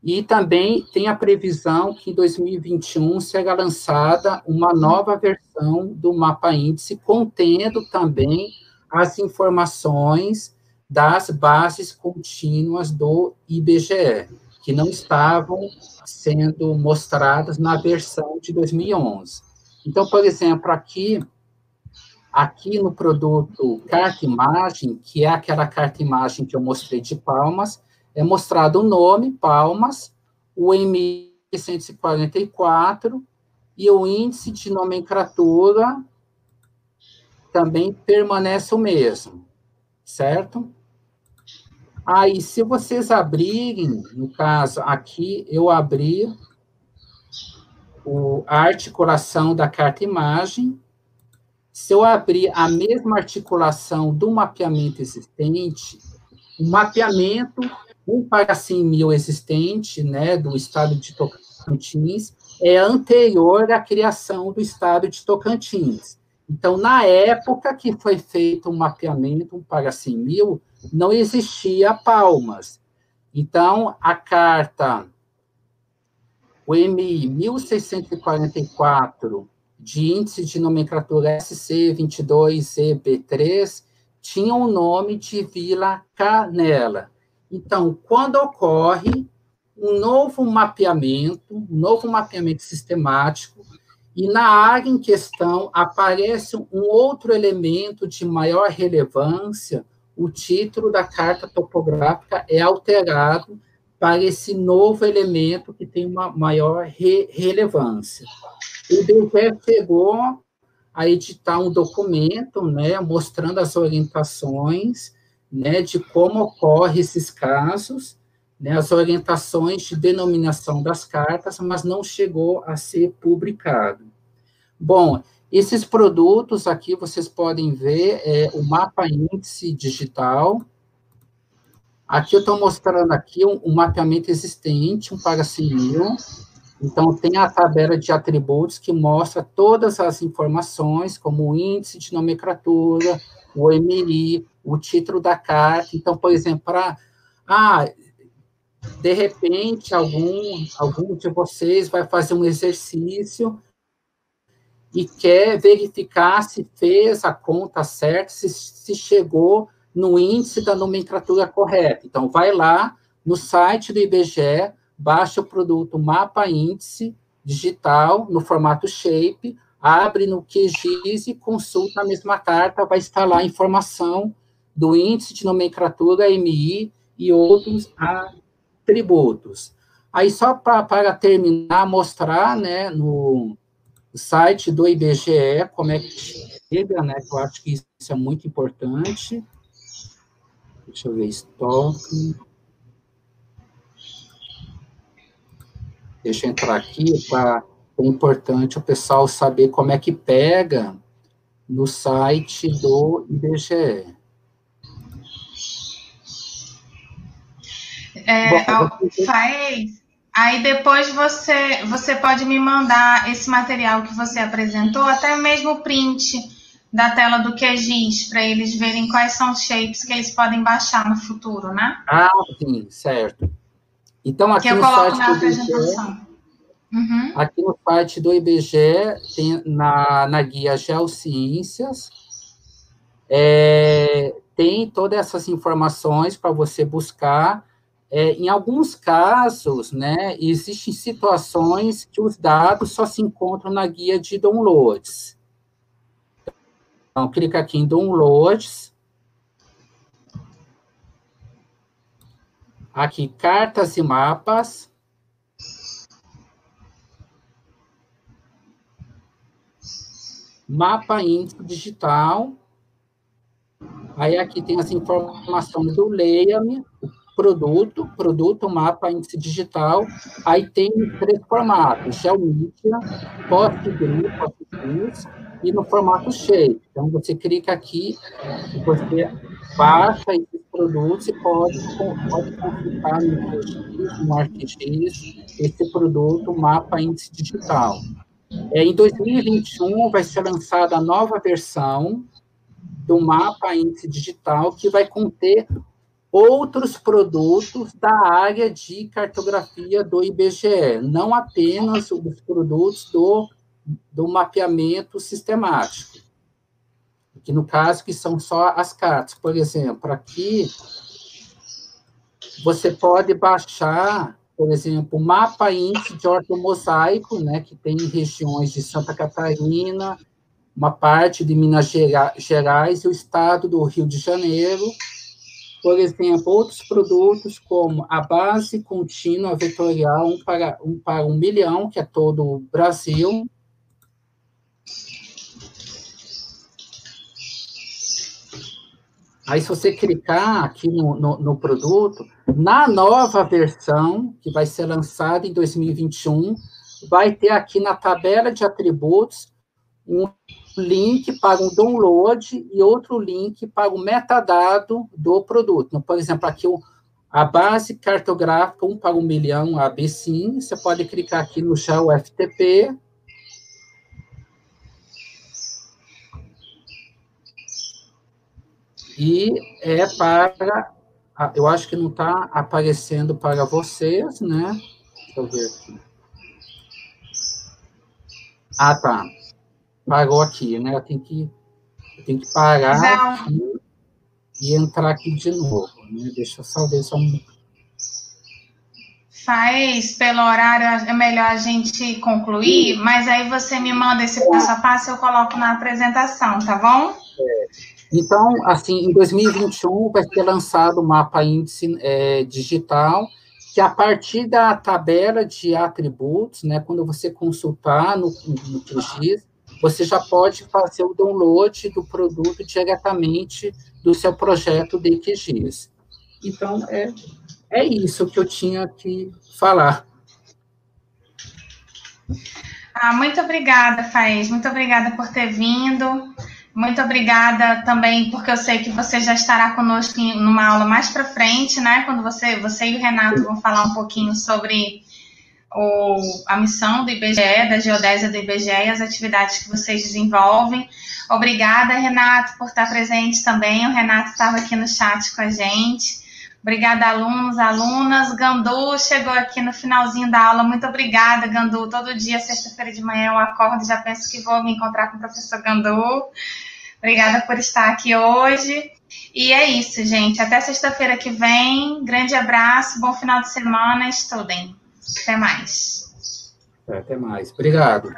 e também tem a previsão que em 2021 será lançada uma nova versão do mapa índice, contendo também as informações das bases contínuas do IBGE que não estavam sendo mostradas na versão de 2011. Então, por exemplo, aqui, aqui no produto carta imagem, que é aquela carta imagem que eu mostrei de palmas, é mostrado o nome, palmas, o MI 144 e o índice de nomenclatura também permanece o mesmo, certo? Aí, se vocês abrirem, no caso aqui, eu abri o, a articulação da carta imagem. Se eu abrir a mesma articulação do mapeamento existente, o mapeamento um para 100 mil existente, né, do estado de Tocantins, é anterior à criação do estado de Tocantins. Então, na época que foi feito o um mapeamento um para 100 mil, não existia palmas. Então, a carta, o MI 1644, de índice de nomenclatura SC22EB3, tinha o nome de Vila Canela. Então, quando ocorre um novo mapeamento, um novo mapeamento sistemático, e na área em questão aparece um outro elemento de maior relevância, o título da carta topográfica é alterado para esse novo elemento que tem uma maior re relevância. O IBGE chegou a editar um documento, né, mostrando as orientações, né, de como ocorre esses casos, né, as orientações de denominação das cartas, mas não chegou a ser publicado. Bom, esses produtos aqui vocês podem ver é, o mapa índice digital. Aqui eu estou mostrando aqui um, um, mapeamento existente, um para mil. Então, tem a tabela de atributos que mostra todas as informações, como o índice de nomenclatura, o MI, o título da carta. Então, por exemplo, para... Ah, de repente, algum, algum de vocês vai fazer um exercício e quer verificar se fez a conta certa, se, se chegou no índice da nomenclatura correta. Então, vai lá no site do IBGE, baixa o produto Mapa Índice Digital, no formato Shape, abre no QGIS e consulta a mesma carta, vai estar lá a informação do índice de nomenclatura MI e outros atributos. Aí, só para terminar, mostrar, né, no, site do IBGE, como é que chega, né? Eu acho que isso é muito importante. Deixa eu ver, estoque. Deixa eu entrar aqui para é importante o pessoal saber como é que pega no site do IBGE. é, faz, aí depois você, você pode me mandar esse material que você apresentou, até mesmo o print da tela do QGIS, para eles verem quais são os shapes que eles podem baixar no futuro, né? Ah, sim, certo. Então, aqui que eu no coloco na apresentação. IBGE, uhum. Aqui no site do IBGE, tem na, na guia Geociências, é, tem todas essas informações para você buscar. É, em alguns casos, né, existem situações que os dados só se encontram na guia de downloads. Então, clica aqui em downloads. Aqui, cartas e mapas. Mapa índice digital. Aí aqui tem as informações do Leia-me, produto, produto, mapa, índice digital. Aí tem três formatos, Geomedia, PostGRID, PostGIS e no formato shape. Então, você clica aqui, você baixa esses produtos e pode, pode consultar no QGIS, no ArcGIS, esse produto, mapa, índice digital. É, em 2021 vai ser lançada a nova versão do mapa índice digital que vai conter outros produtos da área de cartografia do IBGE, não apenas os produtos do, do mapeamento sistemático, que no caso que são só as cartas. Por exemplo, aqui você pode baixar, por exemplo, o mapa índice de ortomosaico, né, que tem regiões de Santa Catarina, uma parte de Minas Gerais e o estado do Rio de Janeiro. Por exemplo, outros produtos como a base contínua vetorial um para um, para um milhão, que é todo o Brasil. Aí, se você clicar aqui no, no, no produto, na nova versão, que vai ser lançada em 2021, vai ter aqui na tabela de atributos um link para o download e outro link para o metadado do produto. Então, por exemplo, aqui o, a base cartográfica 1 para 1 milhão, a BSIM, você pode clicar aqui no Shell FTP. E é para, eu acho que não está aparecendo para vocês, né? Deixa eu ver aqui. Ah, tá parou aqui, né? Eu tenho que, tenho que parar aqui e entrar aqui de novo. Né? Deixa eu só ver só um. Faz, pelo horário, é melhor a gente concluir, Sim. mas aí você me manda esse passo a passo e eu coloco na apresentação, tá bom? É. Então, assim, em 2021 vai ser lançado o mapa índice é, digital, que a partir da tabela de atributos, né, quando você consultar no, no QGIS, você já pode fazer o download do produto diretamente do seu projeto de QGIS. Então, é, é isso que eu tinha que falar. Ah, muito obrigada, Faís. Muito obrigada por ter vindo. Muito obrigada também, porque eu sei que você já estará conosco em numa aula mais para frente, né? Quando você, você e o Renato vão falar um pouquinho sobre o, a missão do IBGE, da geodésia do IBGE e as atividades que vocês desenvolvem. Obrigada, Renato, por estar presente também. O Renato estava aqui no chat com a gente. Obrigada, alunos, alunas. Gandu chegou aqui no finalzinho da aula. Muito obrigada, Gandu. Todo dia, sexta-feira de manhã, eu acordo e já penso que vou me encontrar com o professor Gandu. Obrigada por estar aqui hoje. E é isso, gente. Até sexta-feira que vem. Grande abraço, bom final de semana. Estudem. Até mais. Até mais. Obrigado.